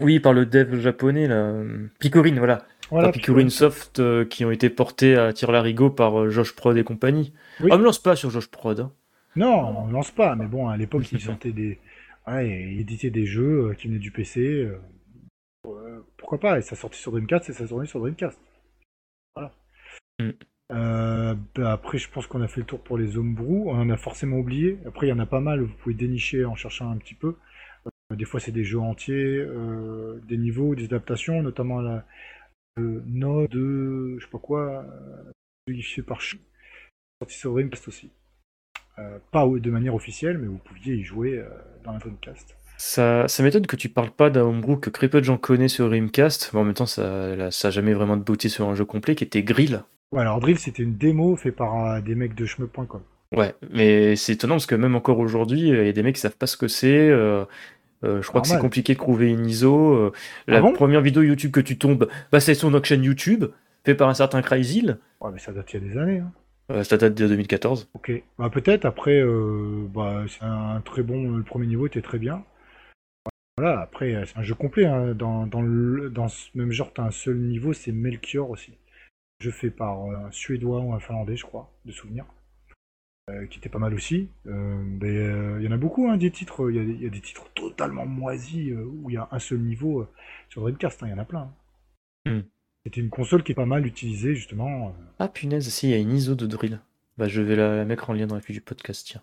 oui, par le dev japonais là. Picorine, voilà. Voilà Picorine Soft euh, qui ont été portés à tir larigot par Josh Prod et compagnie. Oui. Ah, me lance pas sur Josh Prod. Hein. Non, on lance pas, mais bon, à l'époque, ils sortaient des. Ouais, ils éditaient des jeux euh, qui venaient du PC. Euh, pourquoi pas Et ça sortait sur Dreamcast et ça tournait sur Dreamcast. Voilà. Mm. Euh, bah, après, je pense qu'on a fait le tour pour les homebrew. On en a forcément oublié. Après, il y en a pas mal. Vous pouvez dénicher en cherchant un petit peu. des fois, c'est des jeux entiers, des niveaux, des adaptations, notamment la Node, je sais pas quoi, fait par sorti sur Dreamcast aussi. Euh, pas de manière officielle, mais vous pouviez y jouer euh, dans la Dreamcast. Ça, ça m'étonne que tu parles pas d'un homebrew que très peu de gens connaissent sur Dreamcast, mais en même temps, ça n'a jamais vraiment de beauté sur un jeu complet, qui était Grill. Ouais, alors Drill, c'était une démo faite par euh, des mecs de chme.com. Ouais, mais c'est étonnant parce que même encore aujourd'hui, il y a des mecs qui savent pas ce que c'est. Je crois que c'est compliqué de trouver une ISO. la ah première vidéo YouTube que tu tombes, bah, c'est sur notre chaîne YouTube, fait par un certain Cryzil. Ouais, mais ça date il y a des années. Hein. Euh, ça date de 2014. Ok, bah, peut-être. Après, euh, bah, c'est un très bon. Le premier niveau était très bien. Voilà, après, c'est un jeu complet. Hein. Dans, le, dans ce même genre, tu as un seul niveau, c'est Melchior aussi. Jeu fait par un Suédois ou un Finlandais, je crois, de souvenir. Euh, qui était pas mal aussi. Il y en a beaucoup, hein, des titres. Il y, a des titres totalement moisis où il y a un seul niveau sur Dreamcast. Hein, il y en a plein. Hmm. C'était une console qui est pas mal utilisée, justement. Euh. Ah punaise, si, il y a une ISO de drill. Bah, je vais la mettre en lien dans la fiche du podcast, tiens.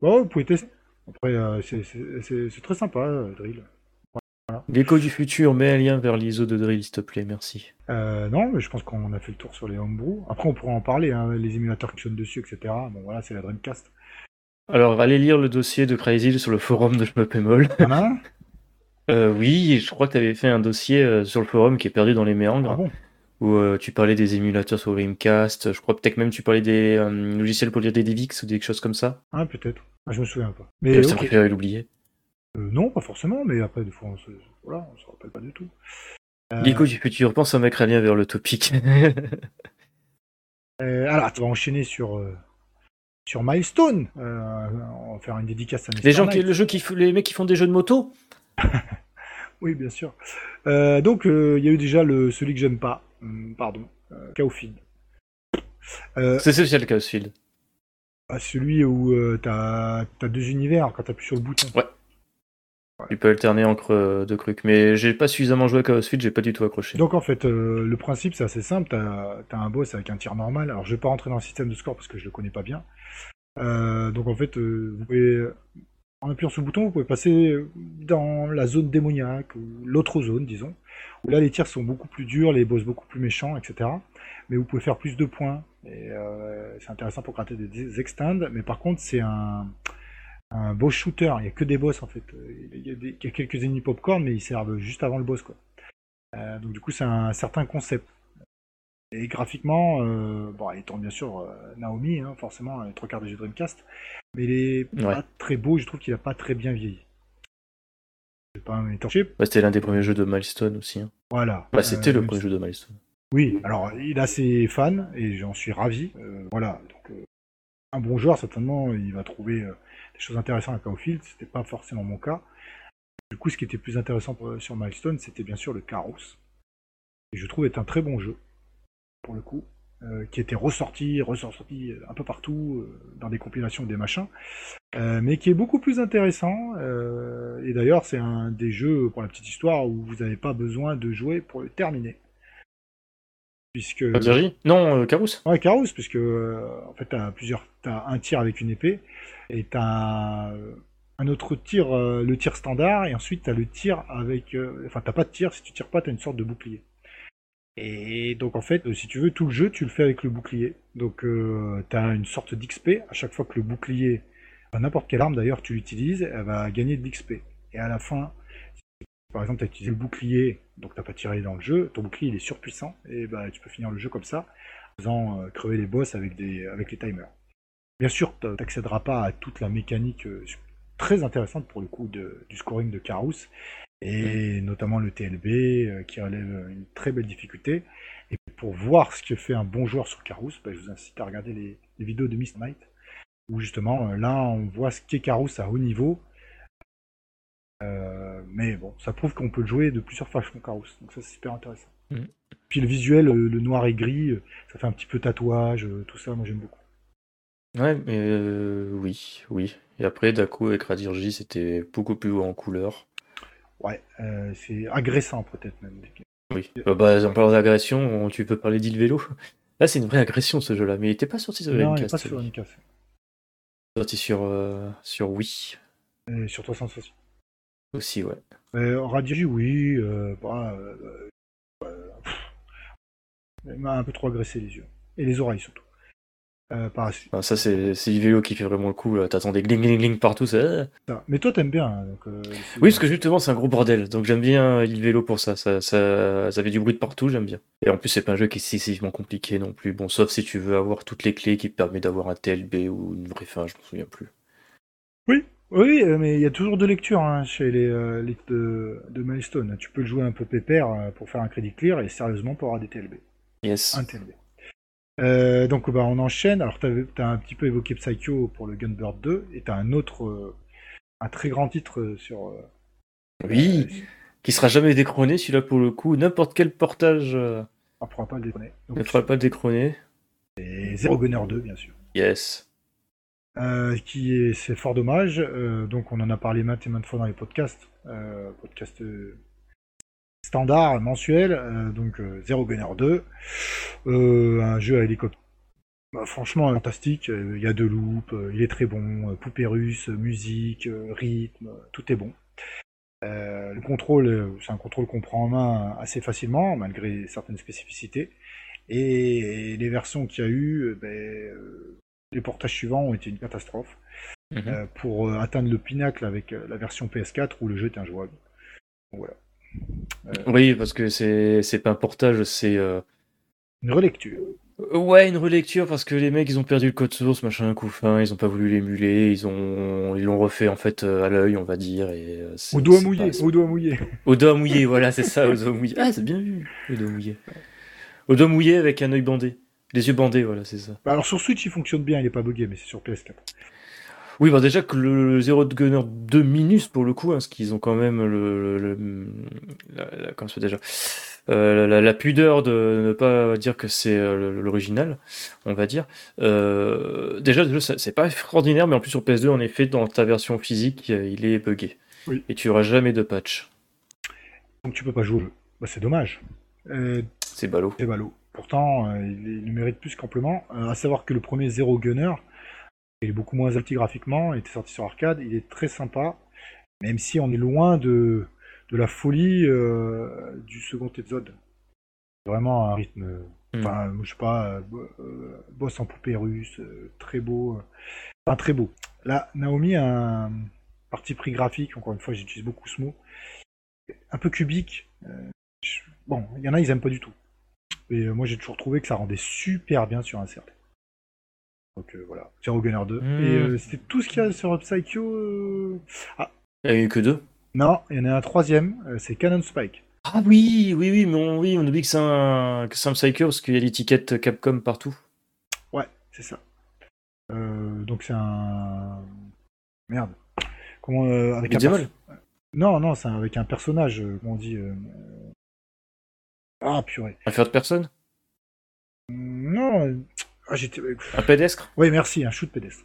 Bon, vous pouvez tester. Après, euh, c'est très sympa, euh, drill. Voilà. Gecko du futur, mets un lien vers l'ISO de drill, s'il te plaît, merci. non, mais je pense qu'on a fait le tour sur les homebrew. Après, on pourra en parler, hein, les émulateurs qui fonctionnent dessus, etc. Bon, voilà, c'est la Dreamcast. Alors, allez lire le dossier de Crazy sur le forum de Schmuppemol. *laughs* Euh, oui, je crois que tu avais fait un dossier euh, sur le forum qui est perdu dans les méandres, ah où euh, tu parlais des émulateurs sur Dreamcast. Je crois peut-être même tu parlais des logiciels pour lire des DivX ou des choses comme ça. Ah, peut-être. Ah, je me souviens pas. Mais ça préférait l'oublier. Non, pas forcément, mais après, des fois, on se, voilà, on se rappelle pas du tout. Nico du futur, pense à mettre un lien vers le topic. *laughs* alors, tu vas enchaîner sur sur Milestone. on va faire une dédicace à Les gens qui, le jeu qui, les mecs qui font des jeux de moto? *laughs* Oui, bien sûr. Euh, donc, euh, il y a eu déjà le, celui que j'aime pas. Hum, pardon. Euh, Chaosfield. C'est celui le Chaosfield. Ah, celui où t'as as deux univers quand t'appuies sur le bouton. Ouais. Tu peux alterner entre deux trucs. Mais j'ai pas suffisamment joué à Chaosfield, j'ai pas du tout accroché. Donc, en fait, le principe, c'est assez simple. T'as as un boss avec un tir normal. Alors, je vais pas rentrer dans le système de score parce que je le connais pas bien. donc, en fait, vous pouvez en appuyant sur le bouton, vous pouvez passer dans la zone démoniaque, ou l'autre zone, disons, où là les tirs sont beaucoup plus durs, les boss beaucoup plus méchants, etc. Mais vous pouvez faire plus de points, et euh, c'est intéressant pour gratter des extends, mais par contre c'est un, un boss shooter, il n'y a que des boss en fait. Il y, a quelques ennemis popcorn, mais ils servent juste avant le boss. quoi. Euh, donc du coup c'est un certain concept. Et graphiquement, euh, bon, il tourne bien sûr euh, Naomi, hein, forcément, les trois quarts des jeux Dreamcast, mais il est pas très beau, je trouve qu'il a pas très bien vieilli. C'est pas un c'était l'un des premiers jeux de Milestone aussi. Hein. Voilà. Bah, c'était le euh, premier jeu de Milestone. Oui, alors il a ses fans et j'en suis ravi. voilà, donc un bon joueur, certainement, il va trouver des choses intéressantes à Chaosfield, c'était pas forcément mon cas. Du coup, ce qui était plus intéressant sur Milestone, c'était bien sûr le Chaos. Et je trouve est un très bon jeu pour le coup, euh, qui était ressorti, ressorti euh, un peu partout, euh, dans des compilations, des machins, mais qui est beaucoup plus intéressant. et d'ailleurs, c'est un des jeux, pour la petite histoire, où vous n'avez pas besoin de jouer pour le terminer. Puisque... Non, Carous Ouais, Carous, puisque en fait, t'as plusieurs... As un tir avec une épée, et t'as un autre tir, le tir standard, et ensuite t'as le tir avec... Enfin, t'as pas de tir, si tu tires pas, t'as une sorte de bouclier. Et donc en fait, si tu veux, tout le jeu, tu le fais avec le bouclier. Donc tu as une sorte d'XP. À chaque fois que le bouclier, n'importe quelle arme d'ailleurs tu l'utilises, elle va gagner de l'XP. Et à la fin, par exemple, tu as utilisé le bouclier, donc tu pas tiré dans le jeu, ton bouclier il est surpuissant, et bah, tu peux finir le jeu comme ça, en faisant crever les boss avec, des, avec les timers. Bien sûr, tu n'accéderas pas à toute la mécanique très intéressante pour le coup du scoring de Carus, et notamment le TLB euh, qui relève une très belle difficulté. Et pour voir ce que fait un bon joueur sur Carus, bah, je vous incite à regarder les, vidéos de Mist Might, où justement euh, là on voit ce qu'est Carus à haut niveau. Euh, mais bon, ça prouve qu'on peut le jouer de plusieurs façons Carus, donc ça c'est super intéressant. Mm. Puis le visuel, le noir et gris, ça fait un petit peu tatouage, tout ça, moi j'aime beaucoup. Ouais, mais oui, oui. Et après, Daku avec Radirji, c'était beaucoup plus haut en couleur. Ouais, euh, c'est agressant peut-être même. Oui, euh, bah, en parlant d'agression, tu peux parler d'île vélo. *laughs* Là, c'est une vraie agression ce jeu-là, mais il n'était pas sorti sur Non, il pas sur Dreamcast. Sorti sur, euh, sur Wii. Et sur 360. Aussi, ouais. Euh, Radirji, oui. Bah, il m'a un peu trop agressé les yeux. Et les oreilles surtout. Euh, ah, ça, c'est vélo qui fait vraiment le coup. T'attends des gling gling gling partout. Ça... Mais toi, t'aimes bien. Hein, donc, euh, oui, parce que justement, c'est un gros bordel. Donc j'aime bien vélo pour ça. Ça, ça. ça fait du bruit de partout, j'aime bien. Et en plus, c'est pas un jeu qui est excessivement compliqué non plus. Bon, sauf si tu veux avoir toutes les clés qui te permettent d'avoir un TLB ou une vraie fin, je m'en souviens plus. Oui, oui, euh, mais il y a toujours de lecture hein, chez les, les de, de, Milestone. Tu peux le jouer un peu pépère pour faire un crédit clear et sérieusement pour avoir des TLB. Yes. Un TLB. Euh, donc bah, on enchaîne. Alors tu as, un petit peu évoqué Psycho pour le Gunbird 2 et tu as un autre, euh, un très grand titre euh, sur. oui, qui sera jamais décroné celui-là pour le coup. N'importe quel portage. On pourra pas le décroner. ne pourra pas le décroner. Et Zero Gunner 2 bien sûr. Yes. Qui est, c'est fort dommage. donc on en a parlé maintes et maintes fois dans les podcasts. podcast standard mensuel, euh, donc euh, Zero Gunner 2, euh, un jeu à hélicoptère. Bah, franchement fantastique, il y a de loop, il est très bon, poupée russe, musique, rythme, tout est bon. le contrôle, c'est un contrôle qu'on prend en main assez facilement, malgré certaines spécificités. Et, les versions qu'il y a eu, ben, les portages suivants ont été une catastrophe. Mhm. pour atteindre le pinacle avec la version PS4 où le jeu est injouable. voilà. Euh, oui, parce que c'est pas un portage, c'est euh, une relecture. Ouais, une relecture parce que les mecs ils ont perdu le code source, machin, coup fin, ils ont pas voulu l'émuler, ils ont ils l'ont refait en fait euh, à l'œil, on va dire. Et, au doigt mouillé, au doigt mouillé. Au doigt mouillé, voilà, c'est ça, au doigt mouillé. Ah, c'est bien vu, au doigt mouillé. Au doigt mouillé avec un œil bandé. Les yeux bandés, voilà, c'est ça. Bah, alors sur Switch il fonctionne bien, il est pas buggé, mais c'est sur PS4. Oui, bah déjà que le, Zero Gunner 2 Minus, pour le coup, hein, parce qu'ils ont quand même le. la, comment ça déjà euh, la, pudeur de ne pas dire que c'est euh, l'original, on va dire. Euh, déjà, c'est pas extraordinaire, mais en plus sur PS2, en effet, dans ta version physique, il est buggé. Et tu auras jamais de patch. Donc tu peux pas jouer Bah, c'est dommage. c'est ballot. C'est ballot. Pourtant, il, il, mérite plus qu'amplement. à savoir que le premier Zero Gunner, il est beaucoup moins alti graphiquement, il était sorti sur arcade, il est très sympa, même si on est loin de, de la folie euh, du second épisode. Vraiment un rythme, hmm. enfin, je sais pas, euh, boss en poupée russe, euh, très beau, enfin très beau. Là, Naomi a un parti pris graphique, encore une fois, j'utilise beaucoup ce mot, un peu cubique. bon, il y en a, ils aiment pas du tout. Et moi, j'ai toujours trouvé que ça rendait super bien sur un certain. Donc euh, voilà, Zero Gunner 2. Et euh, c'était tout ce qu'il y a sur Psycho. Euh, ah. Il n'y a eu que deux Non, il y en a un troisième, c'est Canon Spike. Ah oui, oui, oui, mais on, oui, on oublie que c'est un, que un Psycho parce qu'il y a l'étiquette Capcom partout. Ouais, c'est ça. donc c'est un. Merde. Comment. avec un Non, non, c'est avec un personnage, comment on dit. Ah, purée. Un de personne? Non, ah, un pédestre? Oui, merci, un shoot pédestre.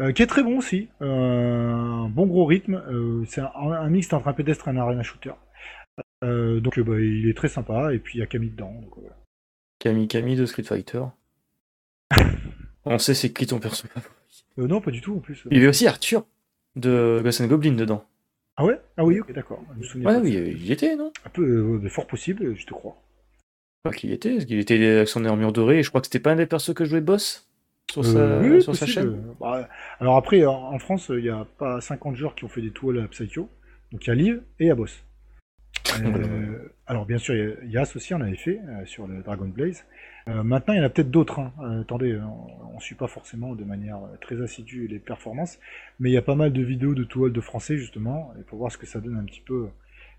Euh, qui est très bon aussi, euh, un bon gros rythme, euh, c'est un, mix entre un pédestre et un arena shooter. donc bah, il est très sympa, et puis il y a Camille dedans. Camille Camille de Street Fighter. *laughs* On sait c'est qui ton perso Non, pas du tout en plus. Il y avait aussi Arthur de Ghost Goblin dedans. Ah oui, ok, d'accord. Ouais, oui, il y était, non? Un peu, fort possible, je te crois. Pas qu'il était, parce qu'il était avec son armure dorée, et je crois que c'était pas un des persos que jouait boss? Sur sa, Euh, oui, sur sa chaîne? Bah, alors après, en, en France, il n'y a pas 50 joueurs qui ont fait des tours à Psycho. Donc il y a Liv et il y a Boss. *laughs* Euh, alors bien sûr, il y a Yas aussi, on avait fait euh, sur le Dragon Blaze. Euh, maintenant, il y en a peut-être d'autres. hein. Euh, attendez, on ne suit pas forcément de manière euh, très assidue les performances, mais il y a pas mal de vidéos de tool de français justement, et pour voir ce que ça donne un petit peu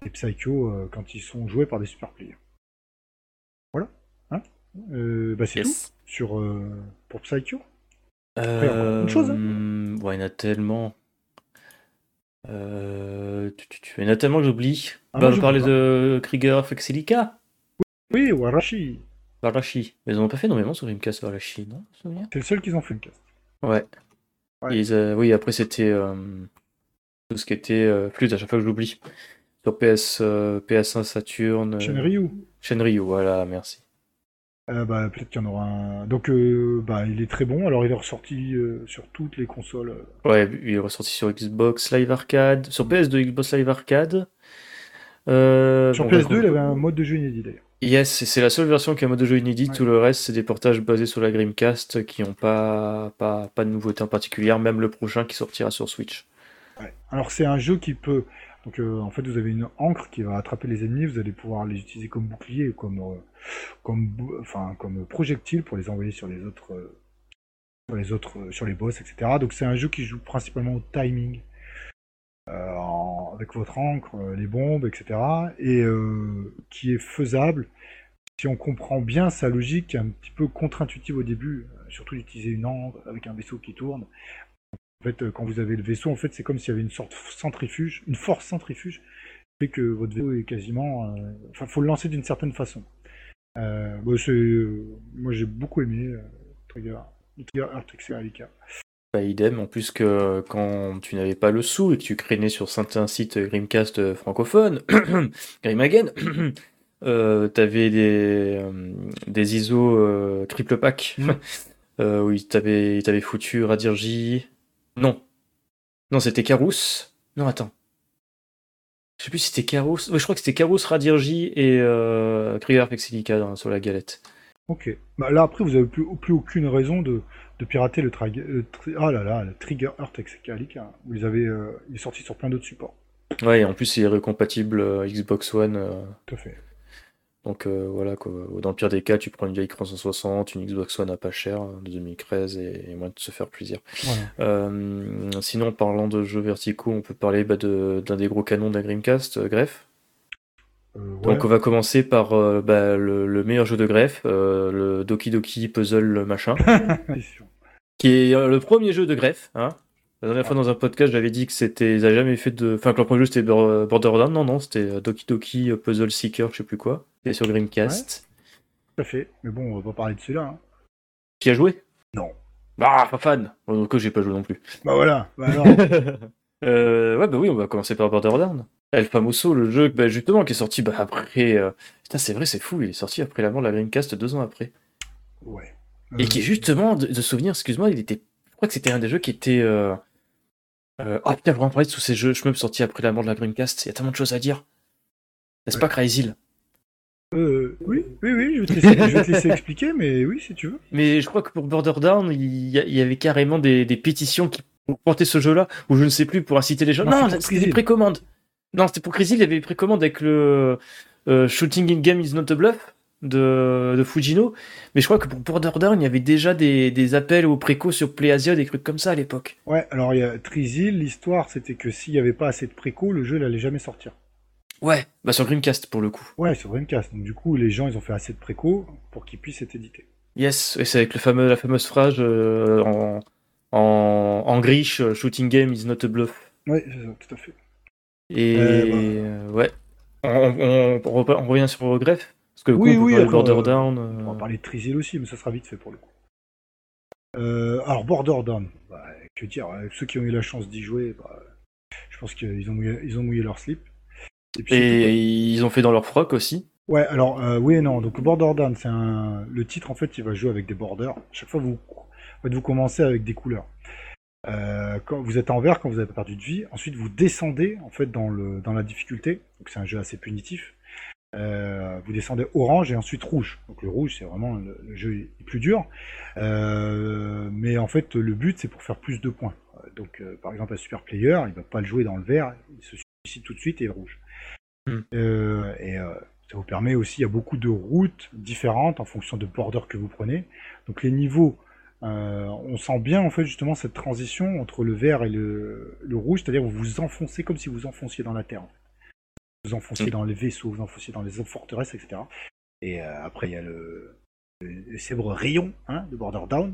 les Psycho euh, quand ils sont joués par des super players. Voilà. Hein Euh, bah, c'est Yes. tout sur euh, pour Psycho. Euh, une chose, hein. ouais, il y en a tellement. Euh, tu- tu- tu- il y en a tellement que j'oublie. Ah, bah, parlait pas. de Krieger Fexilica, Oui, Warashi. Varashi. Mais ils n'ont pas fait énormément sur Dreamcast Varashi, non C'est le seul qu'ils ont fait le cast. Ouais. Ouais. Ils, euh, oui, après c'était euh, tout ce qui était euh, flûte, à chaque fois que j'oublie. Sur PS, euh, PS1 Saturn. euh, Shenryu. Shenryu, voilà, merci. Euh, bah, peut-être qu'il y en aura un. Donc, euh, bah, il est très bon. Alors, il est ressorti euh, sur toutes les consoles. Ouais, il est ressorti sur Xbox Live Arcade, sur PS2 Xbox Live Arcade. Euh, Sur bon, bah, PS2, il avait un mode de jeu inédit d'ailleurs. Yes, c'est la seule version qui a un mode de jeu inédit. Ouais. Tout le reste, c'est des portages basés sur la Dreamcast qui n'ont pas, pas, pas de nouveauté en particulier, même le prochain qui sortira sur Switch. Ouais. Alors, c'est un jeu qui peut. Donc, euh, en fait, vous avez une encre qui va attraper les ennemis. Vous allez pouvoir les utiliser comme bouclier, comme, euh, comme, bou- enfin, comme projectile pour les envoyer sur les autres, euh, sur les autres, sur les boss, etc. Donc, c'est un jeu qui joue principalement au timing. Euh, avec votre encre, euh, les bombes, etc. Et euh, qui est faisable si on comprend bien sa logique, un petit peu contre-intuitive au début, surtout d'utiliser une encre avec un vaisseau qui tourne. En fait, quand vous avez le vaisseau, en fait, c'est comme s'il y avait une sorte de centrifuge, une force centrifuge, qui fait que votre vaisseau est quasiment. euh, Enfin, faut le lancer d'une certaine façon. Euh, moi, j'ai beaucoup aimé Trigger, Trigger. Bah, idem, en plus que quand tu n'avais pas le sou et que tu crénais sur certains sites Grimcast francophones, *coughs* Grimagen, *coughs* euh, t'avais des, euh, des ISO euh, triple pack *laughs* euh, où ils t'avaient ils foutu Radirji. Non. Non, c'était Carous. Non, attends. Je sais plus si c'était Carous. Ouais, je crois que c'était Carous, Radirji et euh, Krieger sur la galette. Ok. Bah, là, après, vous avez plus, plus aucune raison de, de pirater le, tri- le tri- ah là là, le Trigger Heart Excellica. Vous les avez, euh, il est sorti sur plein d'autres supports. Ouais, et en plus, il est récompatible euh, Xbox One. euh, Tout à fait. Donc euh, voilà, quoi. dans le pire des cas, tu prends une vieille 360, une Xbox One à pas cher hein, de 2013 et, et moins de se faire plaisir. Voilà. Euh, sinon, parlant de jeux verticaux, on peut parler bah, de- d'un des gros canons d'un Dreamcast, euh, Grefg. Euh, ouais. Donc on va commencer par euh, bah, le, le meilleur jeu de Grefg, euh, le Doki Doki Puzzle machin, *laughs* qui est euh, le premier jeu de Grefg. Hein. La dernière fois dans un podcast, j'avais dit que c'était, ils avaient jamais fait de, enfin que leur premier jeu c'était Bor- Borderlands, non non, c'était Doki Doki Puzzle Seeker, je sais plus quoi, c'était sur Dreamcast. Tout à fait. Mais bon, on va pas parler de celui-là. hein. Qui a joué? Non. Bah, pas fan. Donc, j'ai pas joué non plus. Bah voilà. Bah *laughs* alors. euh, ouais, bah oui, on va commencer par Borderlands. El Famoso, le jeu, bah, justement, qui est sorti bah, après. euh, Putain, c'est vrai, c'est fou, il est sorti après la mort de la Dreamcast deux ans après. ouais. Et Euh, qui, justement, de, de souvenir, excuse-moi, il était. Je crois que c'était un des jeux qui était. Euh... euh, Ah putain, je en parler de tous ces jeux, je me sortis après la mort de la Dreamcast. Il y a tellement de choses à dire. N'est-ce Ouais. pas, Crazy euh, oui, oui, oui, je vais, te laisser, je vais te laisser expliquer, mais oui, si tu veux. Mais je crois que pour il y, a- il y avait carrément des, des pétitions qui pour porter ce jeu-là, ou je ne sais plus, pour inciter les gens. Non, Non, c'était des précommandes. Non, c'était pour Chrysil, il y avait des précommandes avec le euh, Shooting in Game is not a bluff de, de Fujino. Mais je crois que pour Borderlands, il y avait déjà des, des appels aux précos sur PlayAsia, des trucs comme ça à l'époque. Ouais, alors il y a Trizil, l'histoire c'était que s'il n'y avait pas assez de préco, le jeu il allait jamais sortir. Ouais, bah sur Dreamcast pour le coup. Ouais, sur Dreamcast. Donc du coup, les gens ils ont fait assez de préco pour qu'il puisse être édité. Yes, et c'est avec le fameux, la fameuse phrase euh, en, en, en griche, euh, Shooting Game is not a bluff. Ouais, c'est ça, tout à fait. Et Euh, bah. euh, ouais, on, on- on repa- on revient sur le greffe parce que du coup, Oui, oui, de alors, Borderlands. On va euh, parler de Trizil aussi, mais ça sera vite fait pour le coup. Euh, alors Borderlands, bah, que dire, euh, ceux qui ont eu la chance d'y jouer, bah, je pense qu'ils ont mouillé, ils ont mouillé leur slip. Et puis, ils ont fait dans leur froc aussi. Ouais, alors euh, oui et non. Donc Borderlands, c'est un le titre en fait, il va jouer avec des borders. Chaque fois vous en fait, vous commencez avec des couleurs. Euh, quand vous êtes en vert quand vous avez perdu de vie, ensuite vous descendez en fait dans le dans la difficulté. Donc c'est un jeu assez punitif. Euh, vous descendez orange et ensuite rouge. Donc le rouge, c'est vraiment le, jeu est plus dur. Euh, mais en fait, le but, c'est pour faire plus de points. Donc, par exemple, un super player, il va pas le jouer dans le vert, il se suicide tout de suite et rouge. Hmm. et ça vous permet aussi, il y a beaucoup de routes différentes en fonction de border que vous prenez. Donc les niveaux, on sent bien en fait justement cette transition entre le vert et le, le rouge, c'est-à-dire vous vous enfoncez comme si vous enfonciez dans la terre vous enfonciez mm. dans les vaisseaux, vous enfonciez dans les forteresses, etc. Et euh, après, il y a le, le célèbre rayon hein, de Border Down,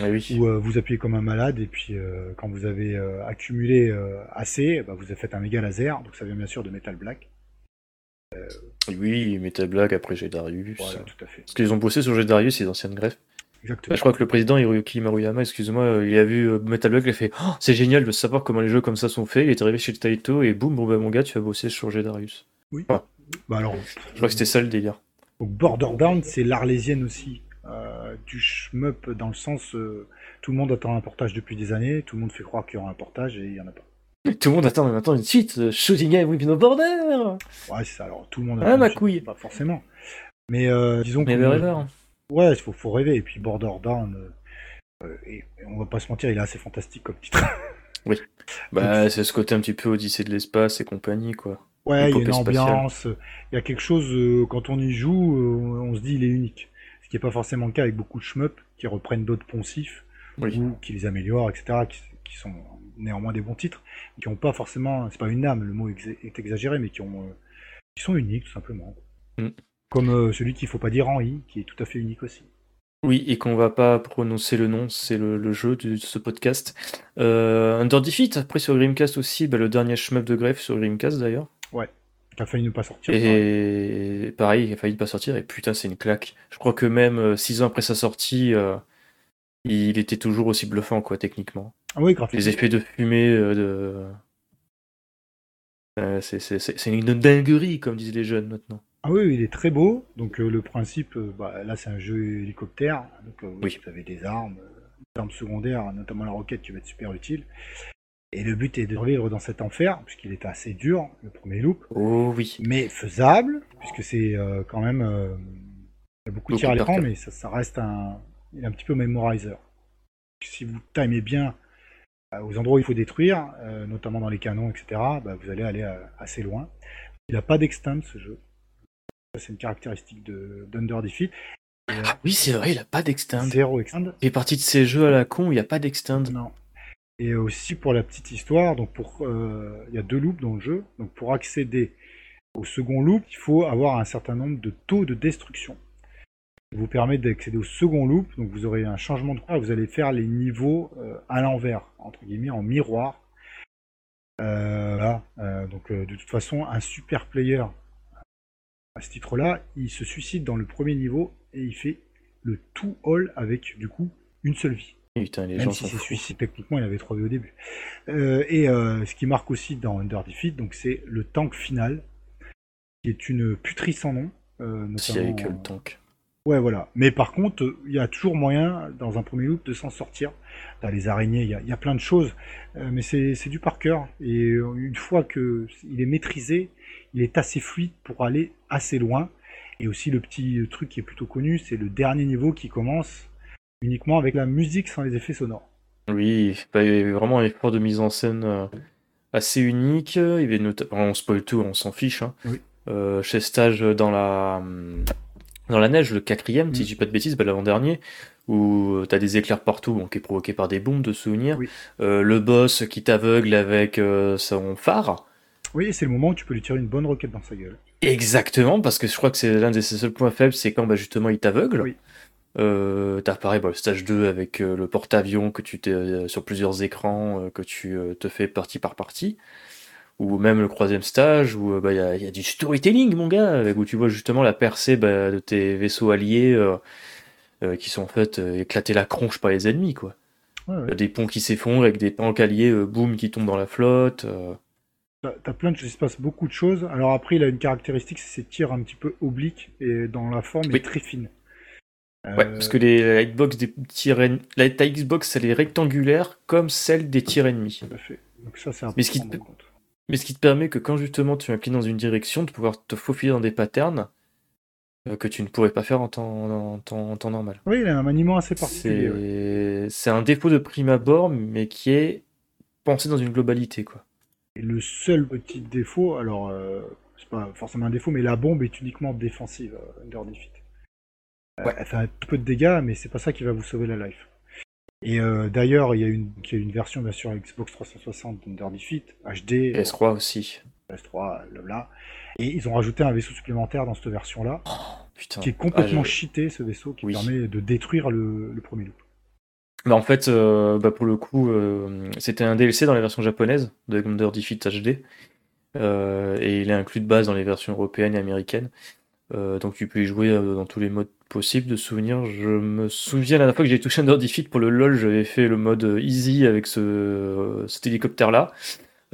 ah oui. où euh, vous appuyez comme un malade, et puis euh, quand vous avez accumulé assez, bah, vous avez fait un méga laser, donc ça vient bien sûr de Metal Black. Oui, Metal Black, après Darius. Voilà, tout à fait. Parce qu'ils ont bossé sur Darius, ces anciennes greffes. Exactement. je crois que le président Hiroyuki Maruyama, excuse-moi, il a vu Metal Block, il a fait oh, c'est génial de savoir comment les jeux comme ça sont faits. Il est arrivé chez Taito et boum, bon bah mon gars, tu vas bosser sur Darius. Oui. Bah alors, je crois que c'était ça le délire. Donc Borderbound, c'est l'arlésienne aussi. Euh, du shmup dans le sens euh, tout le monde attend un portage depuis des années, tout le monde fait croire qu'il y aura un portage et il n'y en a pas. Tout le monde attend maintenant une suite, euh, Shooting Game with No Border Ouais, c'est ça, alors tout le monde Ah, ma couille Pas forcément. Mais disons Mais que. Ouais, il faut, faut, rêver. Et puis Border Down, euh, euh, et, on va pas se mentir, il est assez fantastique comme titre. *laughs* oui. Bah, c'est ce côté un petit peu Odyssée de l'espace et compagnie, quoi. Ouais, il y a une ambiance. Il y a quelque chose, euh, quand on y joue, on se dit il est unique. Ce qui n'est pas forcément le cas avec beaucoup de shmup qui reprennent d'autres poncifs, ou qui les améliorent, etc., qui, sont néanmoins des bons titres, qui n'ont pas forcément, c'est pas une âme, le mot est exagéré, mais qui, ont, qui sont uniques, tout simplement. Mm. Comme euh, celui qu'il faut pas dire en i, qui est tout à fait unique aussi. Oui, et qu'on va pas prononcer le nom, c'est le, jeu de, ce podcast. Euh, Under Defeat, après sur Grimcast aussi, bah, le dernier shmup de greffe sur Grimcast d'ailleurs. Ouais, qui a failli ne pas sortir. Et pareil, il a failli ne pas sortir, et putain, c'est une claque. Je crois que même 6 euh, ans après sa sortie, il était toujours aussi bluffant, quoi, techniquement. Ah oui, Les effets de fumée, de... c'est une dinguerie, comme disent les jeunes maintenant. Ah oui, il est très beau. Donc euh, le principe, euh, bah, là c'est un jeu hélicoptère. Donc euh, oui. vous avez des armes, des armes secondaires, notamment la roquette qui va être super utile. Et le but est de survivre dans cet enfer, puisqu'il est assez dur, le premier loop. Oh oui. Mais faisable, puisque c'est quand même... il y a beaucoup de tirs à l'écran, mais ça, reste un, un petit peu memorizer. Si vous timez bien aux endroits où il faut détruire, notamment dans les canons, etc., bah, vous allez aller assez loin. Il n'a pas d'extend ce jeu. C'est une caractéristique de d'Under Defeat. ah oui, c'est vrai, il a pas d'extend. Zéro extend. Et partie de ces jeux à la con, il n'y a pas d'extend. Non. Et aussi pour la petite histoire, donc pour euh, il y a deux loops dans le jeu. Donc pour accéder au second loop, il faut avoir un certain nombre de taux de destruction. Ça vous permet d'accéder au second loop, donc vous aurez un changement de couleur, vous allez faire les niveaux euh, à l'envers, entre guillemets, en miroir. Euh, voilà. donc de toute façon, un super player à ce titre-là, il se suicide dans le premier niveau et il fait le tout all avec du coup une seule vie. Putain, les Même gens si c'est suicide, techniquement, il avait trois vies au début. Euh, et euh, ce qui marque aussi dans Under Defeat, donc c'est le tank final, qui est une puterie sans nom. Euh, S'il n'y avait que le tank. Ouais, voilà. Mais par contre, il y a toujours moyen, dans un premier loop, de s'en sortir. Dans les araignées, il y, a, plein de choses, euh, mais c'est du par cœur. Et une fois qu'il est maîtrisé, il est assez fluide pour aller assez loin. Et aussi, le petit truc qui est plutôt connu, c'est le dernier niveau qui commence uniquement avec la musique sans les effets sonores. Oui, bah, il y avait vraiment un effort de mise en scène euh, assez unique. Il y avait On spoil tout, on s'en fiche. Hein. Oui. Euh, chez Stage dans la dans la neige, le quatrième, si mm. je dis pas de bêtises, bah, l'avant-dernier, où euh, t'as des éclairs partout, qui est provoqué par des bombes de souvenirs. Euh, le boss qui t'aveugle avec euh, son phare. Oui, c'est le moment où tu peux lui tirer une bonne roquette dans sa gueule. Exactement, parce que je crois que c'est l'un de ses seuls points faibles, c'est quand bah, justement il t'aveugle. Oui. t'as pareil bah, le stage 2 avec le porte-avions que tu t'es sur plusieurs écrans que tu te fais partie par partie ou même le troisième stage où bah, il bah, y, a, y, a, du storytelling mon gars où tu vois justement la percée bah, de tes vaisseaux alliés euh, euh, qui sont en fait euh, éclatés la cronche par les ennemis quoi des ponts qui s'effondrent avec des tanks alliés boum qui tombent dans la flotte T'as plein de choses, il se passe beaucoup de choses. Alors après, il a une caractéristique, c'est ses tirs un petit peu obliques et dans la forme est très fine. Ouais, parce que les hitbox des tirs la Xbox elle est rectangulaire comme celle des tirs ennemis. Tout à fait. Donc ça c'est un Mais ce qui, mais ce qui te permet que quand justement tu inclines dans une direction, de pouvoir te faufiler dans des patterns euh, que tu ne pourrais pas faire en temps, temps, normal. Oui, il a un maniement assez particulier. C'est un défaut de prime abord, mais qui est pensé dans une globalité. quoi. Et le seul petit défaut, alors euh, c'est pas forcément un défaut, mais la bombe est uniquement défensive, euh, Under Defeat. Elle fait un peu de dégâts, mais c'est pas ça qui va vous sauver la life. Et d'ailleurs, il y, a une, y a une version bien sûr Xbox 360 d'Under Defeat, HD. PS3 aussi. PS3, là. Et ils ont rajouté un vaisseau supplémentaire dans cette version-là, oh, qui est complètement ah, cheaté, ce vaisseau, qui permet de détruire le, premier loop. Mais en fait, euh, bah, pour le coup, euh, c'était un DLC dans la version japonaise de Under Defeat HD. Euh, et il est inclus de base dans les versions européennes et américaines. donc tu peux y jouer dans tous les modes possibles de souvenirs. Je me souviens la dernière fois que j'ai touché Under Defeat pour le LoL, j'avais fait le mode easy avec ce, cet hélicoptère-là.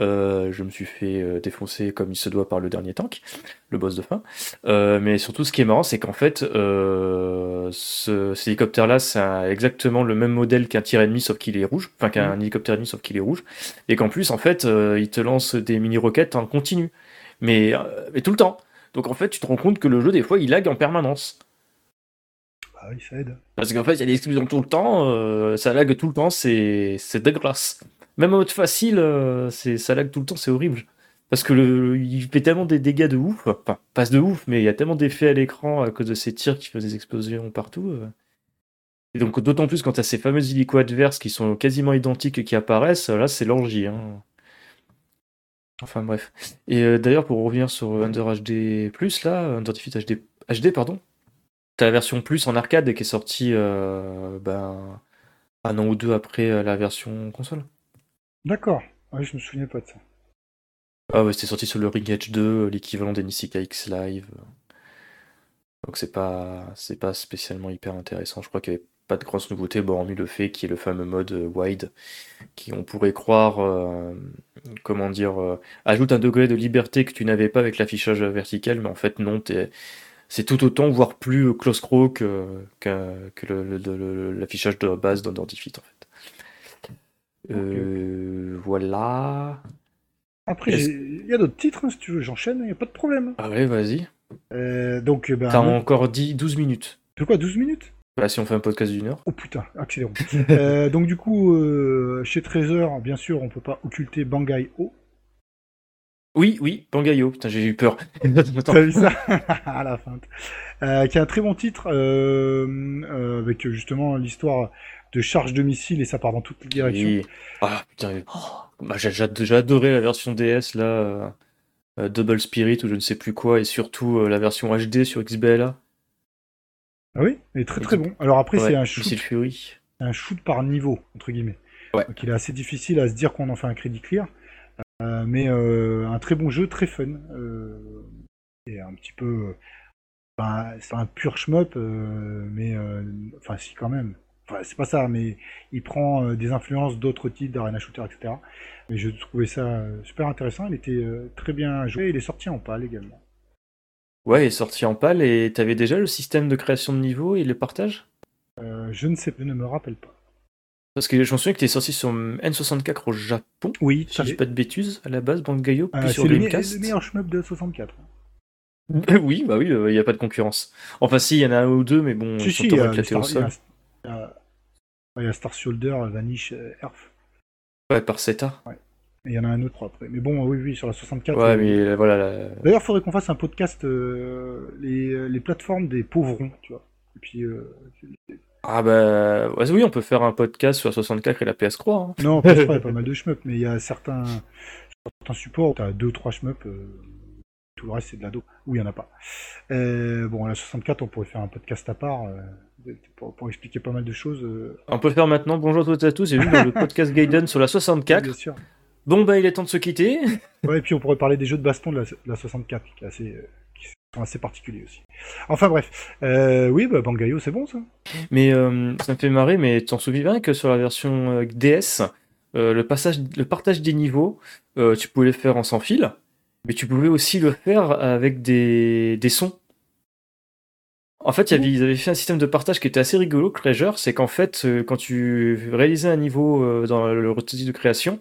Euh, je me suis fait euh, défoncer comme il se doit par le dernier tank, le boss de fin. Euh, mais surtout, ce qui est marrant, c'est qu'en fait, ce, cet hélicoptère-là, c'est exactement le même modèle qu'un tir ennemi, sauf qu'il est rouge. Enfin, qu'un mmh. hélicoptère ennemi, sauf qu'il est rouge. Et qu'en plus, en fait, il te lance des mini-roquettes en continu. Mais, mais tout le temps. Donc en fait, tu te rends compte que le jeu, des fois, il lag en permanence. Ah. Parce qu'en fait, il y a des explosions tout le temps, ça lag tout le temps, c'est dégueulasse. Même en mode facile, euh, ça lag tout le temps, c'est horrible. Parce que il fait tellement des dégâts de ouf, enfin, pas de ouf, mais il y a tellement d'effets à l'écran à cause de ces tirs qui font des explosions partout. Euh. Et donc, d'autant plus quand tu as ces fameuses hélico adverses qui sont quasiment identiques et qui apparaissent, là, c'est l'orgie. Hein. Enfin, bref. Et euh, d'ailleurs, pour revenir sur Under HD, là, Under Defeat HD, HD pardon, t'as la version Plus en arcade qui est sortie ben, un an ou deux après la version console. D'accord. Ouais, je me souviens pas de ça. Ah ouais, c'était sorti sur le Ring Edge 2, l'équivalent des X Live. Donc c'est pas c'est pas spécialement hyper intéressant. Je crois qu'il n'y avait pas de grosses nouveautés, bon, hormis le fait qu'il y ait le fameux mode euh, wide, qui on pourrait croire, euh, comment dire, euh, ajoute un degré de liberté que tu n'avais pas avec l'affichage vertical, mais en fait non, c'est tout autant, voire plus close crow que, que, l'affichage de base dans Defeat en fait. Euh, voilà. Après, il y a d'autres titres, hein, si tu veux, j'enchaîne, il n'y a pas de problème. Ah ouais, vas-y. Euh, donc, ben, T'as encore dit 12 minutes. De quoi, 12 minutes? Bah, si on fait un podcast d'une heure. Oh putain, accélérons. *laughs* euh, donc, du coup, euh, chez Trésor, bien sûr, on peut pas occulter Bangai O. Oui, oui, Bangayo. Putain, j'ai eu peur. *laughs* T'as vu ça *laughs* À la fin. Euh, qui a un très bon titre, avec justement l'histoire de charge de missiles et ça part dans toutes les directions. Ah putain, bah, j'ai adoré la version DS là, euh, euh, Double Spirit ou je ne sais plus quoi, et surtout euh, la version HD sur XBLA. Ah oui, il est très très bon. Alors après, c'est un shoot. Fury. un shoot par niveau, entre guillemets. Donc il est assez difficile à se dire qu'on en fait un crédit clear. Mais un très bon jeu, très fun. et un petit peu. c'est un pur shmup, mais. Enfin, si, quand même c'est pas ça, mais il prend euh, des influences d'autres types d'arena shooter, etc. Mais je trouvais ça euh, super intéressant. Il était euh, très bien joué. Il est sorti en pâle également. Ouais, il est sorti en pâle. Et t'avais déjà le système de création de niveau et le partage? Je ne sais, je ne me rappelle pas. Parce que je me souviens que tu es sorti sur N64 au Japon. Oui. Si je dis pas de bêtises, à la base, Bangayo, puis sur Dreamcast. C'est le meilleur shmup de 64. *laughs* oui, bah oui, il n'y a pas de concurrence. Enfin, si, il y en a un ou deux, mais bon, si, si, au sol. Il y a Star Soldier, Vanish, euh, Earth. Ouais, par CETA. Ouais. il y en a un autre après. Mais bon, oui, oui, sur la 64. Ouais, euh, mais voilà. D'ailleurs, il faudrait qu'on fasse un podcast euh, les, les, plateformes des pauvrons, tu vois. Et puis. Ah bah oui, on peut faire un podcast sur la 64 et la PS3. Hein. Non, PS3, il y a pas *laughs* mal de shmups, mais il y a certains, certains supports, tu as 2-3 shmups, tout le reste c'est de l'ado, ou il n'y en a pas. bon, la 64, on pourrait faire un podcast à part pour, expliquer pas mal de choses. Euh. On peut le faire maintenant. Bonjour à toutes et à tous, j'ai vu dans le podcast Gaiden sur la 64. Bien sûr. Bon, bah, il est temps de se quitter. Ouais, et puis on pourrait parler des jeux de baston de la, 64, qui, euh, assez particuliers aussi. Enfin bref, euh, oui, bah, Bangayo, c'est bon ça. Mais ça me fait marrer, mais t'en souviens que sur la version DS, le, passage, le partage des niveaux, tu pouvais le faire en sans fil, mais tu pouvais aussi le faire avec des, sons. En fait, ils avaient fait un système de partage qui était assez rigolo, Treasure, c'est qu'en fait, euh, quand tu réalisais un niveau euh, dans le registre de création,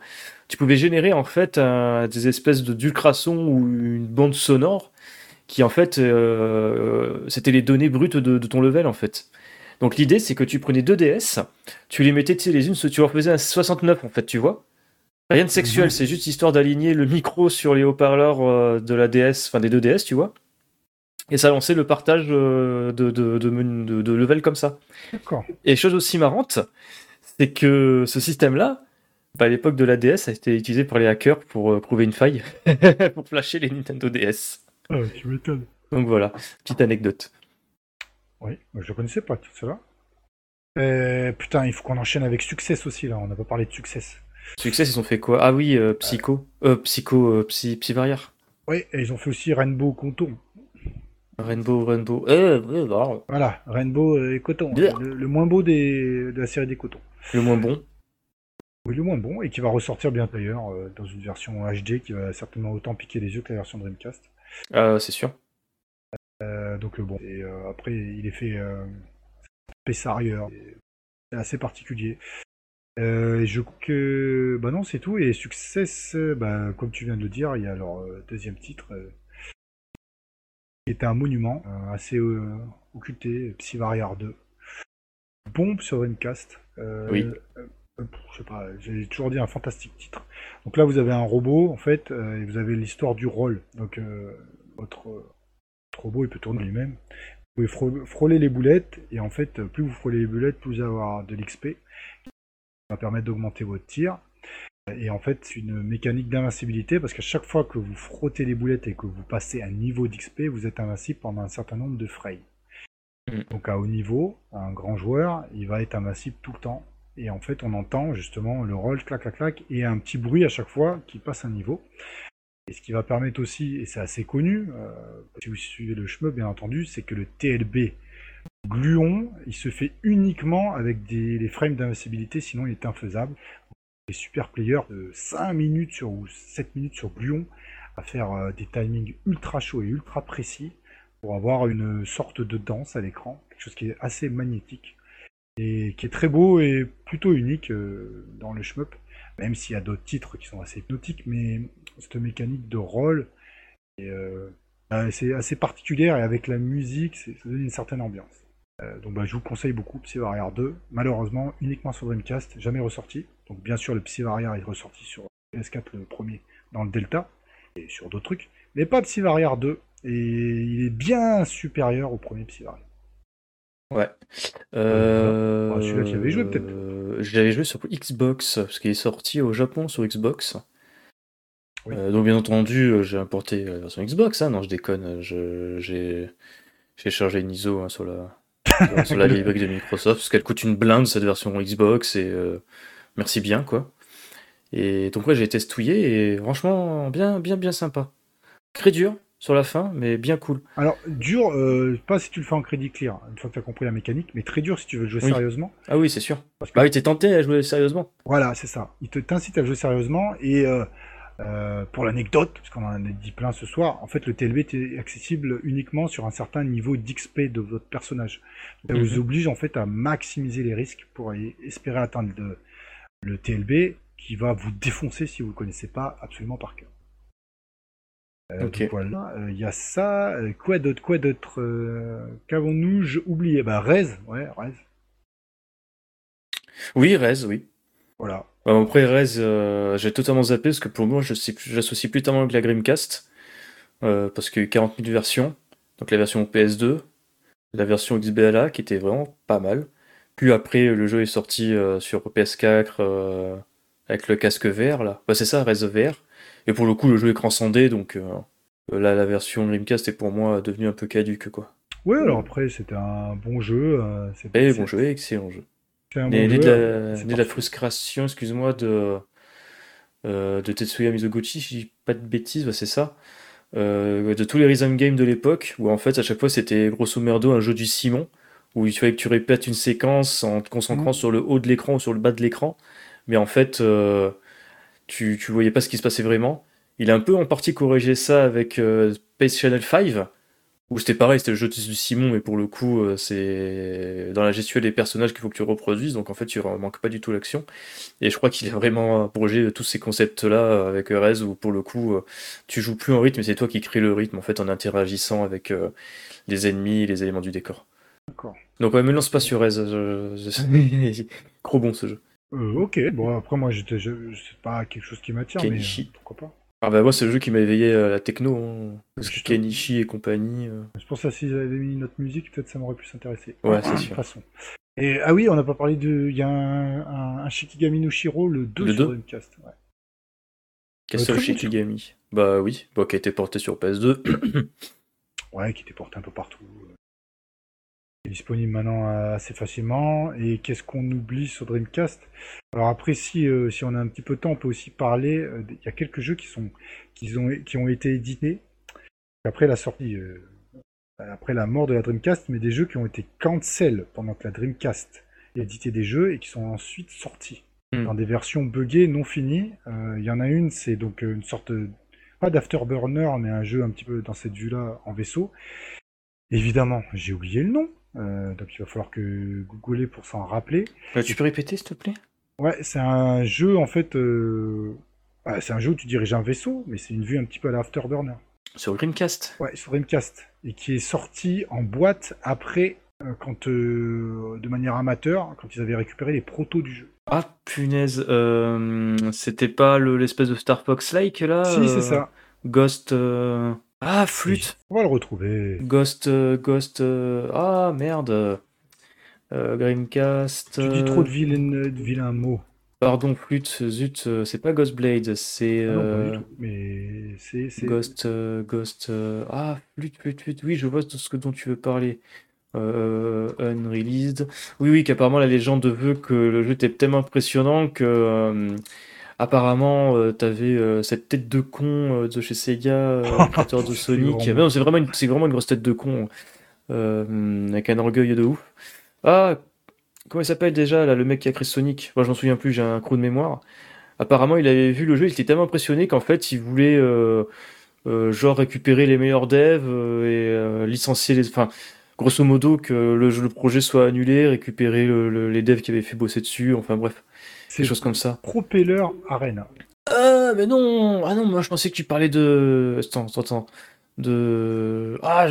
tu pouvais générer en fait des espèces de d'ultrasons ou une bande sonore qui en fait c'était les données brutes de, ton level en fait. Donc l'idée c'est que tu prenais deux DS, tu les mettais les unes, tu leur faisais un 69 en fait, tu vois. Rien de sexuel, mhm. c'est juste histoire d'aligner le micro sur les haut-parleurs de la DS, enfin des deux DS, tu vois. Et ça lancé le partage de, de, de, de level comme ça. D'accord. Et chose aussi marrante, c'est que ce système-là, bah, à l'époque de la DS, a été utilisé par les hackers pour euh, trouver une faille, *laughs* pour flasher les Nintendo DS. Ah, tu m'étonnes. Donc voilà, petite anecdote. Oui, je connaissais pas tout cela. Euh, putain, il faut qu'on enchaîne avec Success aussi, là. On n'a pas parlé de Success. Success, ils ont fait quoi? Ah oui, euh, Psycho. Euh, Psycho, Psy, Psy Oui, et ils ont fait aussi Rainbow Contour. Rainbow, Rainbow. Euh, euh, voilà, Rainbow et Coton. Le, moins beau des, de la série des cotons. Le moins bon. Oui, le moins bon, et qui va ressortir bien d'ailleurs euh, dans une version HD qui va certainement autant piquer les yeux que la version Dreamcast. Euh, c'est sûr. donc bon, et après il est fait Pessarieur, c'est assez particulier. Euh, je que bah non c'est tout et Success bah, comme tu viens de le dire il y a leur deuxième titre était un monument euh, assez euh, occulté, Psyvariar 2. Bombe sur Dreamcast. Euh, oui. Je sais pas, j'ai toujours dit un fantastique titre. Donc là, vous avez un robot, en fait, et vous avez l'histoire du rôle. Donc, votre, robot, il peut tourner lui-même. Vous pouvez frôler les boulettes, et en fait, plus vous frôlez les boulettes, plus vous allez avoir de l'XP, qui va permettre d'augmenter votre tir. Et en fait, c'est une mécanique d'invincibilité parce qu'à chaque fois que vous frottez les boulettes et que vous passez un niveau d'XP, vous êtes invincible pendant un certain nombre de frames. Mm. Donc à haut niveau, un grand joueur, il va être invincible tout le temps. Et en fait, on entend justement le roll, clac, clac, clac, et un petit bruit à chaque fois qui passe un niveau. Et ce qui va permettre aussi, et c'est assez connu, euh, si vous suivez le chemin, bien entendu, c'est que le TLB gluon, il se fait uniquement avec des, les frames d'invincibilité, sinon il est infaisable super players de 5 minutes sur, ou 7 minutes sur Gluon à faire euh, des timings ultra chauds et ultra précis pour avoir une sorte de danse à l'écran, quelque chose qui est assez magnétique et qui est très beau et plutôt unique euh, dans le shmup, même s'il y a d'autres titres qui sont assez hypnotiques, mais cette mécanique de rôle euh, c'est assez particulière et avec la musique, ça donne une certaine ambiance. donc bah, je vous conseille beaucoup Psy 2, malheureusement uniquement sur Dreamcast, jamais ressorti. Donc bien sûr, le Psy-Variar est ressorti sur PS4 le premier dans le Delta et sur d'autres trucs, mais pas Psy-Variar 2. Et il est bien supérieur au premier Psy-Variar. Ouais. Euh... Ah, celui-là, tu avais joué peut-être euh, J'avais joué sur Xbox, parce qu'il est sorti au Japon sur Xbox. Euh, donc bien entendu, euh, j'ai importé la version Xbox. Hein. Non, je déconne. J'ai chargé une ISO hein, sur la, *laughs* sur la librairie de Microsoft, parce qu'elle coûte une blinde cette version Xbox et merci bien, quoi. Et donc, ouais, j'ai testouillé et franchement, bien, bien, bien sympa. Très dur sur la fin, mais bien cool. Alors, dur, euh, pas si tu le fais en crédit clear, une fois que tu as compris la mécanique, mais très dur si tu veux le jouer sérieusement. Ah oui, c'est sûr. Parce que... Bah oui, t'es tenté à jouer sérieusement. Voilà, c'est ça. Il te t'incite à jouer sérieusement et. Euh, euh, pour l'anecdote, parce qu'on en a dit plein ce soir, en fait le TLB est accessible uniquement sur un certain niveau d'XP de votre personnage. ça vous mhm. oblige en fait à maximiser les risques pour espérer atteindre de, le TLB qui va vous défoncer si vous ne le connaissez pas absolument par cœur. Euh, donc voilà, il euh, y a ça. Euh, quoi d'autre Quoi d'autre Qu'avons-nous? Oublié. Bah, Rez, ouais, Rez. Oui, Rez, oui. Voilà. après, Rez, j'ai totalement zappé parce que pour moi, je j'associe plus tellement avec la Grimcast parce qu'il y a eu 40 000 versions. Donc la version PS2, la version XBLA qui était vraiment pas mal. Puis après, le jeu est sorti euh, sur PS4 euh, avec le casque vert, là. Bah, c'est ça, Res vert. Et pour le coup, le jeu est transcendé, donc euh, là, la version Dreamcast est pour moi devenue un peu caduque, quoi. Ouais, alors après, c'était un bon jeu. c'est eh, bon jeu, excellent jeu. C'est un bon jeu. De la, frustration, excuse-moi, de, de Tetsuya Mizoguchi, si je dis pas de bêtises, c'est ça. de tous les rhythm games de l'époque, où en fait, à chaque fois, c'était grosso merdo un jeu du Simon où il fallait que tu répètes une séquence en te concentrant mm. sur le haut de l'écran ou sur le bas de l'écran, mais en fait, euh, tu, tu voyais pas ce qui se passait vraiment. Il a un peu en partie corrigé ça avec euh, Space Channel 5, Ou c'était pareil, c'était le jeu de Simon, mais pour le coup, euh, c'est dans la gestuelle des personnages qu'il faut que tu reproduises, donc en fait, tu ne manques pas du tout l'action. Et je crois qu'il a vraiment abrogé tous ces concepts-là avec Rez, où pour le coup, euh, tu joues plus en rythme, mais c'est toi qui crée le rythme, en fait, en interagissant avec euh, les ennemis et les éléments du décor. D'accord. Donc, ouais, me lance pas sur Rez, je... *laughs* trop bon ce jeu. Ok, bon, après, moi, je, c'est pas quelque chose qui m'attire, mais pourquoi pas. Ah bah moi c'est le jeu qui m'a éveillé à la techno, hein. parce que Kenichi et compagnie. Euh. C'est pour ça si j'avais mis notre musique, peut-être ça m'aurait pu s'intéresser. Ouais, c'est sûr. façon. Et ah oui, on n'a pas parlé de, il y a un, un, Shikigami no Shiro le 2 le sur 2 Dreamcast. Ouais. Castle euh, Shikigami. Bah oui, bah, qui a été porté sur PS2. ouais, qui était porté un peu partout est disponible maintenant euh, assez facilement. Et qu'est-ce qu'on oublie sur Dreamcast? Alors après, si, euh, si on a un petit peu de temps, on peut aussi parler. Euh, il y a quelques jeux qui, sont, qui, ont, qui ont été édités après la sortie, après la mort de la Dreamcast, mais des jeux qui ont été cancel pendant que la Dreamcast édité des jeux et qui sont ensuite sortis hmm. dans des versions buggées, non finies. Il y en a une, c'est donc une sorte pas d'afterburner, mais un jeu un petit peu dans cette vue-là en vaisseau. Évidemment, j'ai oublié le nom. Euh, donc il va falloir que googler pour s'en rappeler. Euh, tu peux répéter s'il te plaît? Ouais, c'est un jeu en fait. Euh, c'est un jeu où tu diriges un vaisseau, mais c'est une vue un petit peu à l'Afterburner. Sur Dreamcast? Ouais, sur Dreamcast. Et qui est sorti en boîte après, quand de manière amateur, quand ils avaient récupéré les protos du jeu. Ah punaise, c'était pas l'espèce de Star Fox-like là? Si, c'est ça. Ghost. Ah, flûte On va le retrouver. Ghost, euh, Ghost... Euh, ah, merde euh, Dreamcast... Tu dis trop de vilains, mots. Pardon, flûte, zut, c'est pas Ghostblade, c'est... Ah non, pas du tout. Mais c'est... Ghost... Ghost... ah, flûte, flûte, flûte, oui, je vois ce dont tu veux parler. unreleased. Oui, oui, qu'apparemment la légende veut que le jeu était tellement impressionnant que apparemment, euh, t'avais euh, cette tête de con euh, de chez Sega, *laughs* créateur de Sonic. c'est vraiment, une, c'est vraiment une grosse tête de con, avec un orgueil de ouf. Ah, comment il s'appelle déjà, là, le mec qui a créé Sonic? Moi, je m'en souviens plus, j'ai un creux de mémoire. Apparemment, il avait vu le jeu, il était tellement impressionné qu'en fait, il voulait genre récupérer les meilleurs devs et licencier les. Enfin, grosso modo, que le, le, projet soit annulé, récupérer les devs qui avaient fait bosser dessus, enfin bref. Des choses comme ça. Propeller Arena. Ah, mais non Ah non, moi je pensais que tu parlais de. Attends, attends, De. Ah,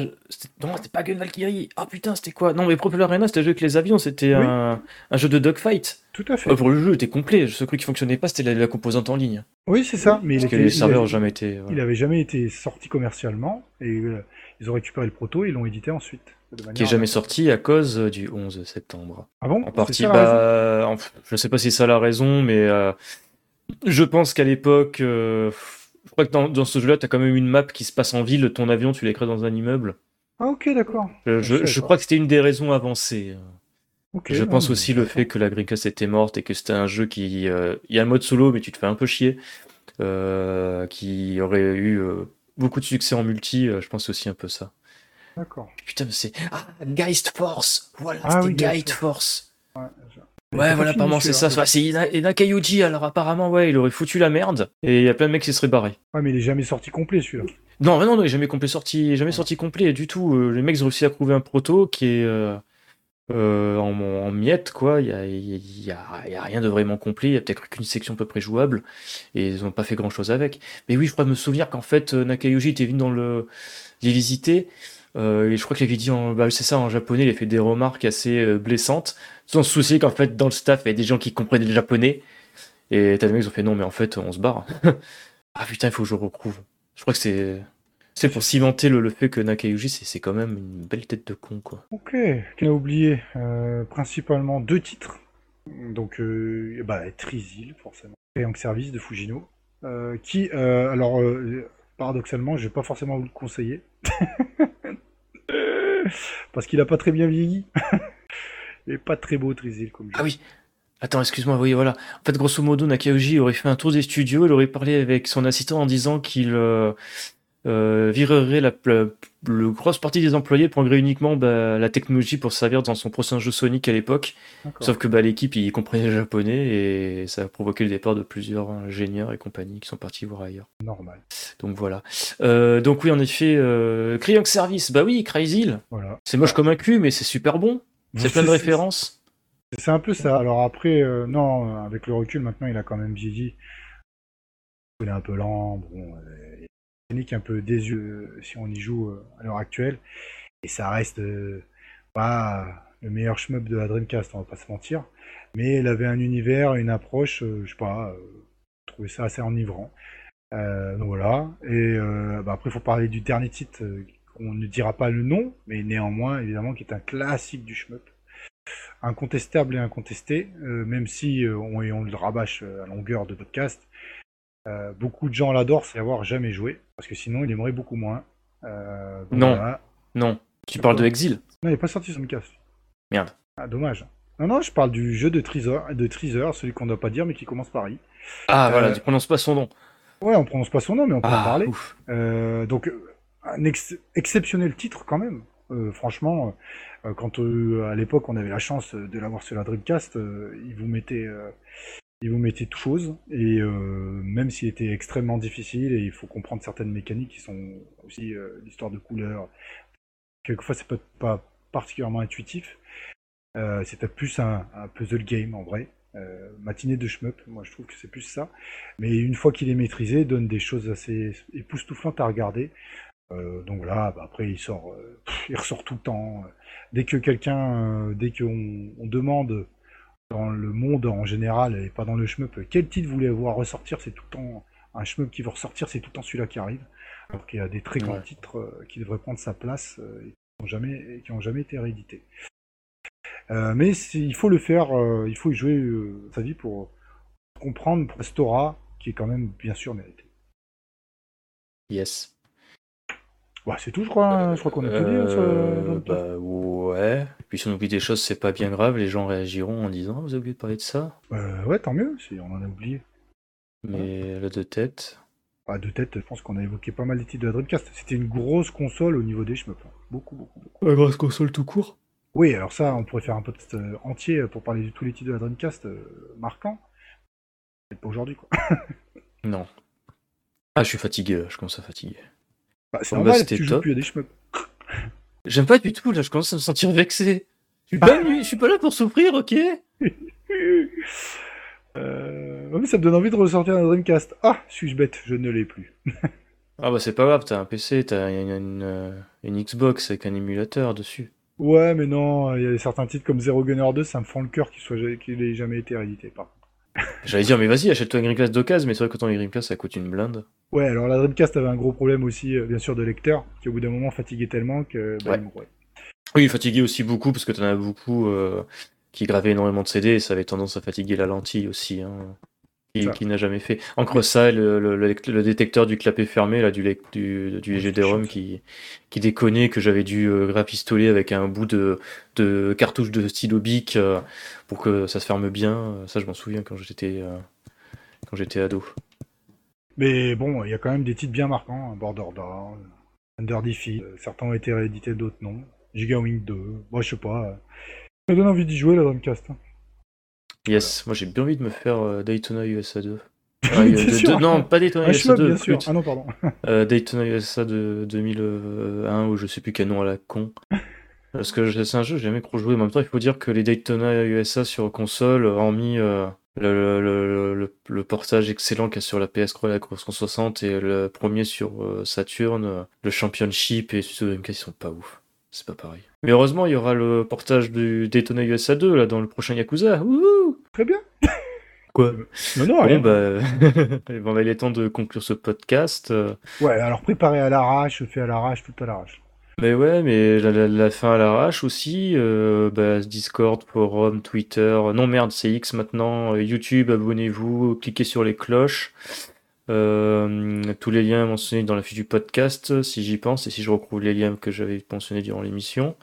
non, c'était pas Gun Valkyrie. Ah putain, c'était quoi? Non, mais Propeller Arena, c'était un jeu avec les avions, c'était un... un... jeu de dogfight. Tout à fait. pour le jeu, il était complet. Ce truc qui fonctionnait pas, c'était la... composante en ligne. Oui, c'est ça. Mais Parce que les serveurs n'ont jamais été. Il avait jamais été sorti commercialement et euh, ils ont récupéré le proto et l'ont édité ensuite qui est jamais sorti à cause du 11 septembre. Ah bon En partie, bah, je sais pas si c'est ça la raison, mais euh, je pense qu'à l'époque, euh, je crois que dans, ce jeu-là, tu as quand même une map qui se passe en ville. Ton avion, tu l'écris dans un immeuble. Ah ok, d'accord. Je, crois que c'était une des raisons avancées. je pense aussi le fait que la Dreamcast était morte et que c'était un jeu qui, euh, il y a un mode solo, mais tu te fais un peu chier, qui aurait eu beaucoup de succès en multi. je pense aussi un peu ça. D'accord. Putain, mais c'est. Ah, Geist Force Voilà, ah, c'était Geist Force. Ouais, ouais voilà, apparemment c'est ça. C'est Nakayuji, alors apparemment, ouais, il aurait foutu la merde et il y a plein de mecs qui seraient barrés. Ouais, mais il est jamais sorti complet celui-là. Non, non, non, il est jamais complet sorti, jamais sorti complet du tout. Euh, les mecs ont réussi à trouver un proto qui est euh, euh, en, en miettes, quoi. Il y a, y, a, y a, rien de vraiment complet. Il y a peut-être qu'une section à peu près jouable et ils ont pas fait grand chose avec. Mais oui, je crois me souvenir qu'en fait, Nakayuji était venu dans le les visiter et je crois qu'il avait dit, en, bah, c'est ça, en japonais, il a fait des remarques assez euh, blessantes, sans se soucier qu'en fait, dans le staff, il y a des gens qui comprenaient le japonais. Et t'as des mecs ont fait, non, mais en fait, on se barre. *laughs* ah putain, il faut que je retrouve. Je crois que c'est. C'est pour cimenter le, fait que Nakayuji, c'est quand même une belle tête de con, quoi. Ok, on a oublié euh, principalement deux titres. Donc, bah, Trizil, forcément. Triangle Service de Fujino. qui, alors, paradoxalement, je vais pas forcément vous le conseiller. *laughs* *laughs* Parce qu'il a pas très bien vieilli. *laughs* Et pas très beau Trizil comme Ah oui Attends, excuse-moi, oui, voilà. En fait, grosso modo, Nakayoji aurait fait un tour des studios, il aurait parlé avec son assistant en disant qu'il euh, euh, virerait la, grosse partie des employés prendrait uniquement bah, la technologie pour servir dans son prochain jeu Sonic à l'époque. Sauf que bah, l'équipe y comprenait le japonais et ça a provoqué le départ de plusieurs ingénieurs et compagnies qui sont partis voir ailleurs. Normal. Donc voilà. Euh, donc oui, en effet, euh, Service, bah oui, Crazy Voilà. C'est moche comme un cul, mais c'est super bon. C'est plein de références. C'est un peu ça. Alors après, euh, non, avec le recul, maintenant, il a quand même vieilli. Il est un peu lent, bon, euh, technique un peu désuet si on y joue euh, à l'heure actuelle. Et ça reste euh, pas le meilleur shmup de la Dreamcast, on va pas se mentir. Mais elle avait un univers, une approche, euh, je sais pas, je trouvais ça assez enivrant. donc voilà. Et bah après, il faut parler du dernier titre, on ne dira pas le nom, mais néanmoins, évidemment, qui est un classique du shmup. Incontestable et incontesté, même si on, on, le rabâche à longueur de podcast, euh, beaucoup de gens l'adorent sans avoir jamais joué, parce que sinon il aimerait beaucoup moins. Euh, non, non. Tu parles de Exil? Non, il n'est pas sorti sur Dreamcast. Merde. Ah, dommage. Non, non, je parle du jeu de Treasure, de Treasure celui qu'on ne doit pas dire, mais qui commence par I. Ah, voilà, euh, tu prononces pas son nom. Ouais, on prononce pas son nom, mais on peut en ah, parler. donc, un exceptionnel titre quand même. franchement, quand à l'époque on avait la chance de l'avoir sur la Dreamcast, il vous mettait il vous mettait toute chose, et euh, même s'il était extrêmement difficile, et il faut comprendre certaines mécaniques qui sont aussi euh, l'histoire de couleurs, quelquefois c'est pas particulièrement intuitif, euh, c'est plus un, puzzle game en vrai. Euh, matinée de shmup, moi je trouve que c'est plus ça. Mais une fois qu'il est maîtrisé, donne des choses assez époustouflantes à regarder. Euh, donc là, bah, après il sort, il ressort tout le temps. Dès que quelqu'un, dès qu'on on demande dans le monde en général et pas dans le shmup, quel titre vous voulez voir ressortir, c'est tout le temps un shmup qui va ressortir, c'est tout le temps celui-là qui arrive. Alors qu'il y a des très grands titres euh, qui devraient prendre sa place euh, et qui n'ont jamais, jamais été réédités. Euh, mais il faut le faire, il faut y jouer sa vie pour comprendre pour Stora, qui est quand même bien sûr mérité. Yes. Bah, c'est tout, je crois. Je crois qu'on a tout dit. Hein, euh, bah, ouais. Et puis si on oublie des choses, c'est pas bien grave. Les gens réagiront en disant Vous avez oublié de parler de ça euh, Ouais, tant mieux, si on en a oublié. Mais la de tête. Bah, de tête, je pense qu'on a évoqué pas mal des titres de la Dreamcast. C'était une grosse console au niveau des chemins. Beaucoup, beaucoup, beaucoup. Une grosse console tout court Oui, alors ça, on pourrait faire un podcast euh, entier pour parler de tous les titres de la Dreamcast marquants. Mais pas aujourd'hui, quoi. *laughs* non. Ah, je suis fatigué, je commence à fatiguer. Bah, c'est normal, bah, tu joues plus à des shmups. *laughs* J'aime pas du tout, là, je commence à me sentir vexé. Je suis pas, je suis pas là pour souffrir, ok? *laughs* Euh... mais ça me donne envie de ressortir un Dreamcast. Ah, suis-je bête, je ne l'ai plus. *laughs* ah bah c'est pas grave, t'as un PC, t'as une, une, une, Xbox avec un émulateur dessus. Ouais, mais non, il y a certains titres comme Zero Gunner 2, ça me fend le cœur qu'il qu'il ait jamais été réédité, par J'allais dire, mais vas-y, achète-toi une Dreamcast d'occasion, mais c'est vrai que ton Dreamcast ça coûte une blinde. Ouais, alors la Dreamcast avait un gros problème aussi, euh, bien sûr, de lecteur, qui au bout d'un moment fatiguait tellement que bah, ouais. Oui, il fatiguait aussi beaucoup, parce que t'en as beaucoup euh, qui gravaient énormément de CD, et ça avait tendance à fatiguer la lentille aussi. Hein qui, n'a jamais fait. Encore ça, le, le, détecteur du clapet fermé, là, du, du, du GD-ROM qui, qui déconnait, que j'avais dû euh, grapistoler avec un bout de, de cartouche de stylo bic euh, pour que ça se ferme bien. Ça, je m'en souviens quand j'étais euh, quand j'étais ado. Mais bon, il y a quand même des titres bien marquants, hein, Border Down, Under Defeat, certains ont été réédités, d'autres non. Giga Wing 2, moi je sais pas. Ça donne envie d'y jouer la Dreamcast. Hein. Yes, moi j'ai bien envie de me faire euh, Daytona USA 2. *laughs* Ah, non, pas Daytona USA 2. Ah non, pardon. Euh, Daytona USA de 2001, ou je sais plus quel nom à la con. Parce que c'est un jeu que j'ai jamais trop joué. En même temps, il faut dire que les Daytona USA sur console, hormis euh, le, le, le, portage excellent qu'il y a sur la PS3 et la 360 et le premier sur Saturn, le Championship et sur MK, ils sont pas ouf. C'est pas pareil. Mais heureusement, il y aura le portage du Daytona USA 2 là dans le prochain Yakuza. Très bien. Quoi Non, non, rien. Bah... *laughs* bon, bah, il est temps de conclure ce podcast. Ouais, alors préparé à l'arrache, fait à l'arrache, tout à l'arrache. Mais ouais, mais la, fin à l'arrache aussi. Euh, bah, Discord, forum, Twitter. Non, merde, c'est X maintenant. YouTube, abonnez-vous, cliquez sur les cloches. Euh, tous les liens mentionnés dans la fiche du podcast, si j'y pense, et si je retrouve les liens que j'avais mentionnés durant l'émission.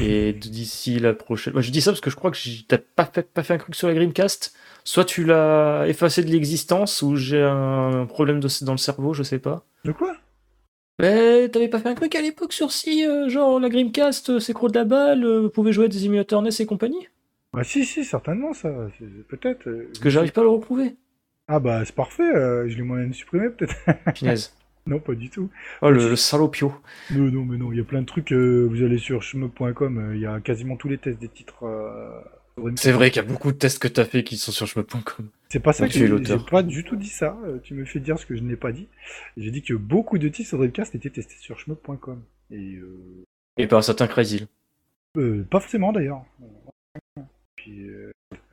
Et d'ici la prochaine. Moi, je dis ça parce que je crois que t'as pas fait, pas fait un truc sur la Grimcast. Soit tu l'as effacé de l'existence, ou j'ai un problème de, dans le cerveau, je sais pas. De quoi? Mais t'avais pas fait un truc à l'époque sur si, euh, genre la Dreamcast, c'est gros de la balle, vous pouvez jouer à des émulateurs NES et compagnie? Bah si, si, certainement ça, peut-être. Parce que j'arrive pas à le retrouver. Ah bah c'est parfait, je l'ai moyen de supprimer peut-être. Finesse. *laughs* Non, pas du tout. Oh, le, salopio. Non, non, mais non, il y a plein de trucs. vous allez sur shmup.com, il y a quasiment tous les tests des titres c'est vrai qu'il y a beaucoup de tests que tu as fait qui sont sur shmup.com. C'est pas ça que j'ai pas du tout dit ça. Euh, tu me fais dire ce que je n'ai pas dit. J'ai dit que beaucoup de titres sur Dreamcast étaient testés sur shmup.com. Et, euh... Et par un certain Crazy. Euh, pas forcément d'ailleurs. Puis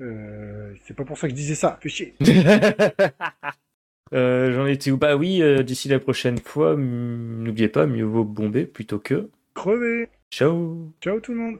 euh, c'est pas pour ça que je disais ça. Fais chier. *laughs* J'en étais où? Bah oui, d'ici la prochaine fois, n'oubliez pas, mieux vaut bomber plutôt que crever. Ciao. Ciao tout le monde.